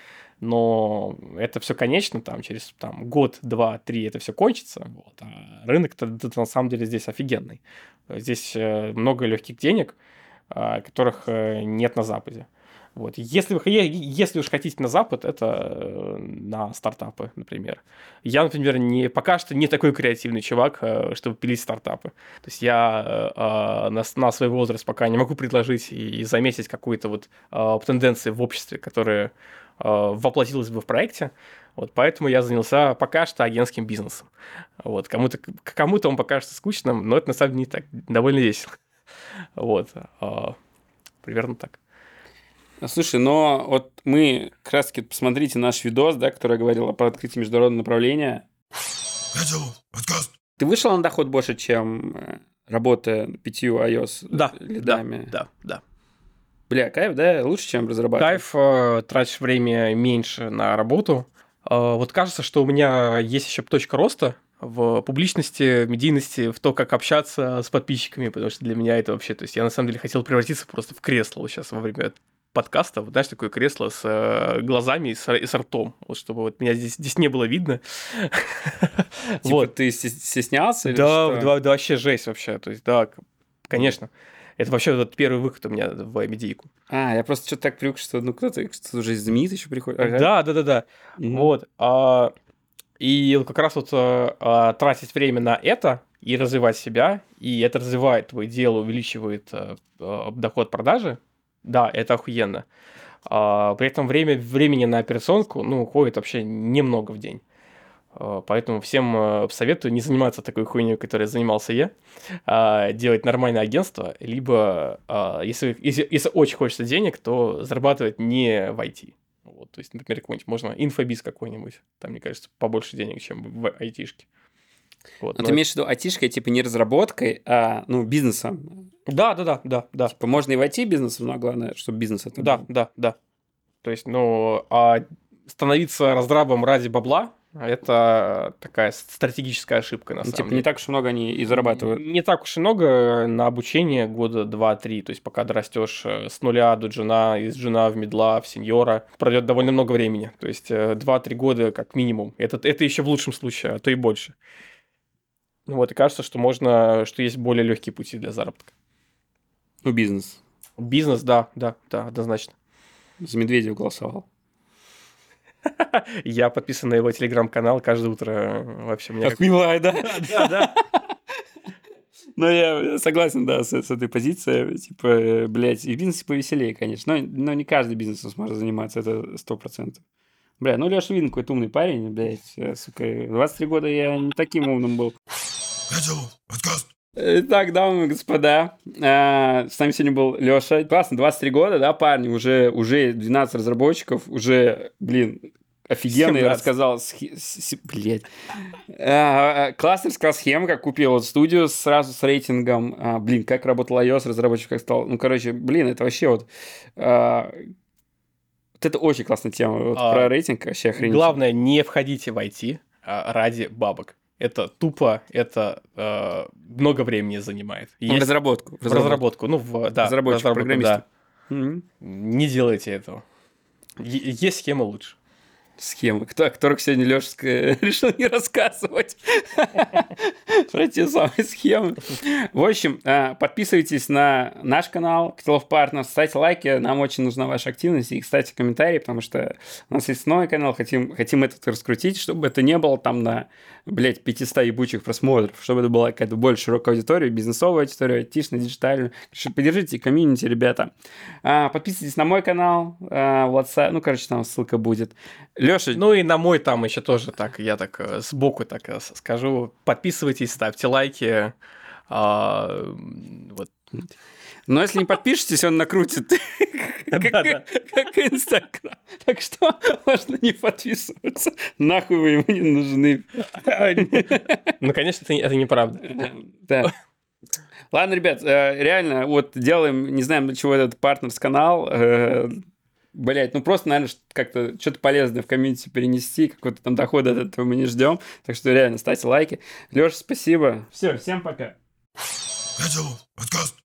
Но это все конечно, там, через там, год, два, три это все кончится. Вот. А рынок-то на самом деле здесь офигенный. Здесь э, много легких денег, а, которых э, нет на Западе. Вот. Если, вы, если уж хотите на Запад, это э, на стартапы, например. Я, например, не, пока что не такой креативный чувак, чтобы пилить стартапы. То есть я на, на свой возраст пока не могу предложить и, и заметить какую-то вот тенденции в обществе, которые э, воплотилась бы в проекте. Вот поэтому я занялся пока что агентским бизнесом. Вот. Кому-то, кому-то он покажется скучным, но это на самом деле не так, довольно весело. Вот. а, примерно так. Слушай, но вот мы как раз таки посмотрите наш видос, да, который я говорил про открытие международного направления. Ты вышел на доход больше, чем э, работая пятью iOS Да, лидами? Да, да. Бля, кайф, да? Лучше, чем разрабатывать? Кайф, э, тратишь время меньше на работу. Э, Вот кажется, что у меня есть еще точка роста в публичности, в медийности, в то, как общаться с подписчиками, потому что для меня это вообще... То есть я на самом деле хотел превратиться просто в кресло вот сейчас во время подкаста, вот, знаешь, такое кресло с э, глазами и с, и с ртом, вот чтобы вот меня здесь, здесь не было видно. Типа Вот. ты стес- стеснялся? Да, что? да, да, вообще жесть вообще. То есть, да, конечно. Это вообще вот первый выход у меня в медийку. А, я просто что-то так привык, что ну кто-то кто уже из знаменитый еще приходит. Ага. Да, да, да, да. Мгм. Вот. а, и как раз вот а, а, тратить время на это и развивать себя, и это развивает твое дело, увеличивает а, а, доход продажи, да, это охуенно. А, при этом время, времени на операционку, ну, уходит вообще немного в день. А, Поэтому всем а, советую не заниматься такой хуйней, которой занимался я, а делать нормальное агентство, либо, а, если, если, если очень хочется денег, то зарабатывать не в IT. Вот, то есть, например, какой-нибудь, можно инфобиз какой-нибудь, там, мне кажется, побольше денег, чем в айтишке. Вот, Но но ты имеешь в виду айтишкой, типа не разработкой, а ну бизнесом. Да, да, да, да, да. Типа можно и войти бизнесом, но главное, чтобы бизнес это Да, был. да, да. То есть, ну, а становиться раздрабом ради бабла это такая стратегическая ошибка, на Ну, самом типа деле. не так уж много они и зарабатывают. Не так уж и много на обучение года два-три. То есть, пока дорастешь э, с нуля до джуна, из джуна в медла, в сеньора, пройдет довольно много времени. То есть, э, два-три года как минимум. Это, это еще в лучшем случае, а то и больше. Ну Вот, и кажется, что можно, что есть более легкие пути для заработка. Ну, бизнес. Бизнес, да, да, да, однозначно. За Медведева голосовал. Я подписан на его телеграм-канал каждое утро. э, Вообще, мне как... милая, да? Да, да. Ну, я согласен, да, с, с этой позицией. Типа, э, блядь, и в бизнесе повеселее, конечно. Но, но не каждый бизнесом сможет заниматься, это сто процентов. Бля, ну Леша видно какой-то умный парень, блядь, э, сука. в 23 года я не таким умным был. Петя, подкаст. Итак, дамы и господа, э, с нами сегодня был Леша. Классно, 23 года, да, парни, уже, уже 12 разработчиков, уже, блин, офигенно 17. рассказал, схе- с- блядь. Э, классно рассказал схему, как купил вот студию сразу с рейтингом, А, блин, как работал iOS, разработчик как стал, ну, короче, блин, это вообще вот, э, вот это очень классная тема, вот А, про рейтинг вообще охренительно. Главное, не входите в IT а, ради бабок. Это тупо, это э, много времени занимает. В Есть- разработку. в разработку, ну, в, да, в Разработчик, разработку, программистов. да. Мгм. Не делайте этого. Е- есть схема лучше. Схемы, кто, о которых сегодня Леша решил не рассказывать. Про те самые схемы. В общем, э, подписывайтесь на наш канал Котелов Партнер, ставьте лайки, нам очень нужна ваша активность, и, кстати, комментарии, потому что у нас есть новый канал, хотим, хотим этот раскрутить, чтобы это не было там на, блядь, 500 ебучих просмотров, чтобы это была какая-то более широкая аудитория, бизнесовая аудитория, айтишная, диджитальная. Поддержите комьюнити, ребята. А, Подписывайтесь на мой канал, а, WhatsApp, ну, короче, там ссылка будет. Леша, Ну и на мой там еще тоже так, я так э, сбоку так э, скажу. Подписывайтесь, ставьте лайки. а, вот. Но если не подпишетесь, он накрутит, как Инстаграм. Так что можно не подписываться. Нахуй вы ему не нужны. Ну, конечно, это, не- это неправда. Да. Ладно, ребят, э, реально, вот делаем, не знаем, для чего этот партнерс-канал. Блять, ну просто, наверное, как-то что-то полезное в комьюнити перенести, какой-то там доход от этого мы не ждем. Так что реально, ставьте лайки. Леша, спасибо. Все, всем пока. Котелов подкаст.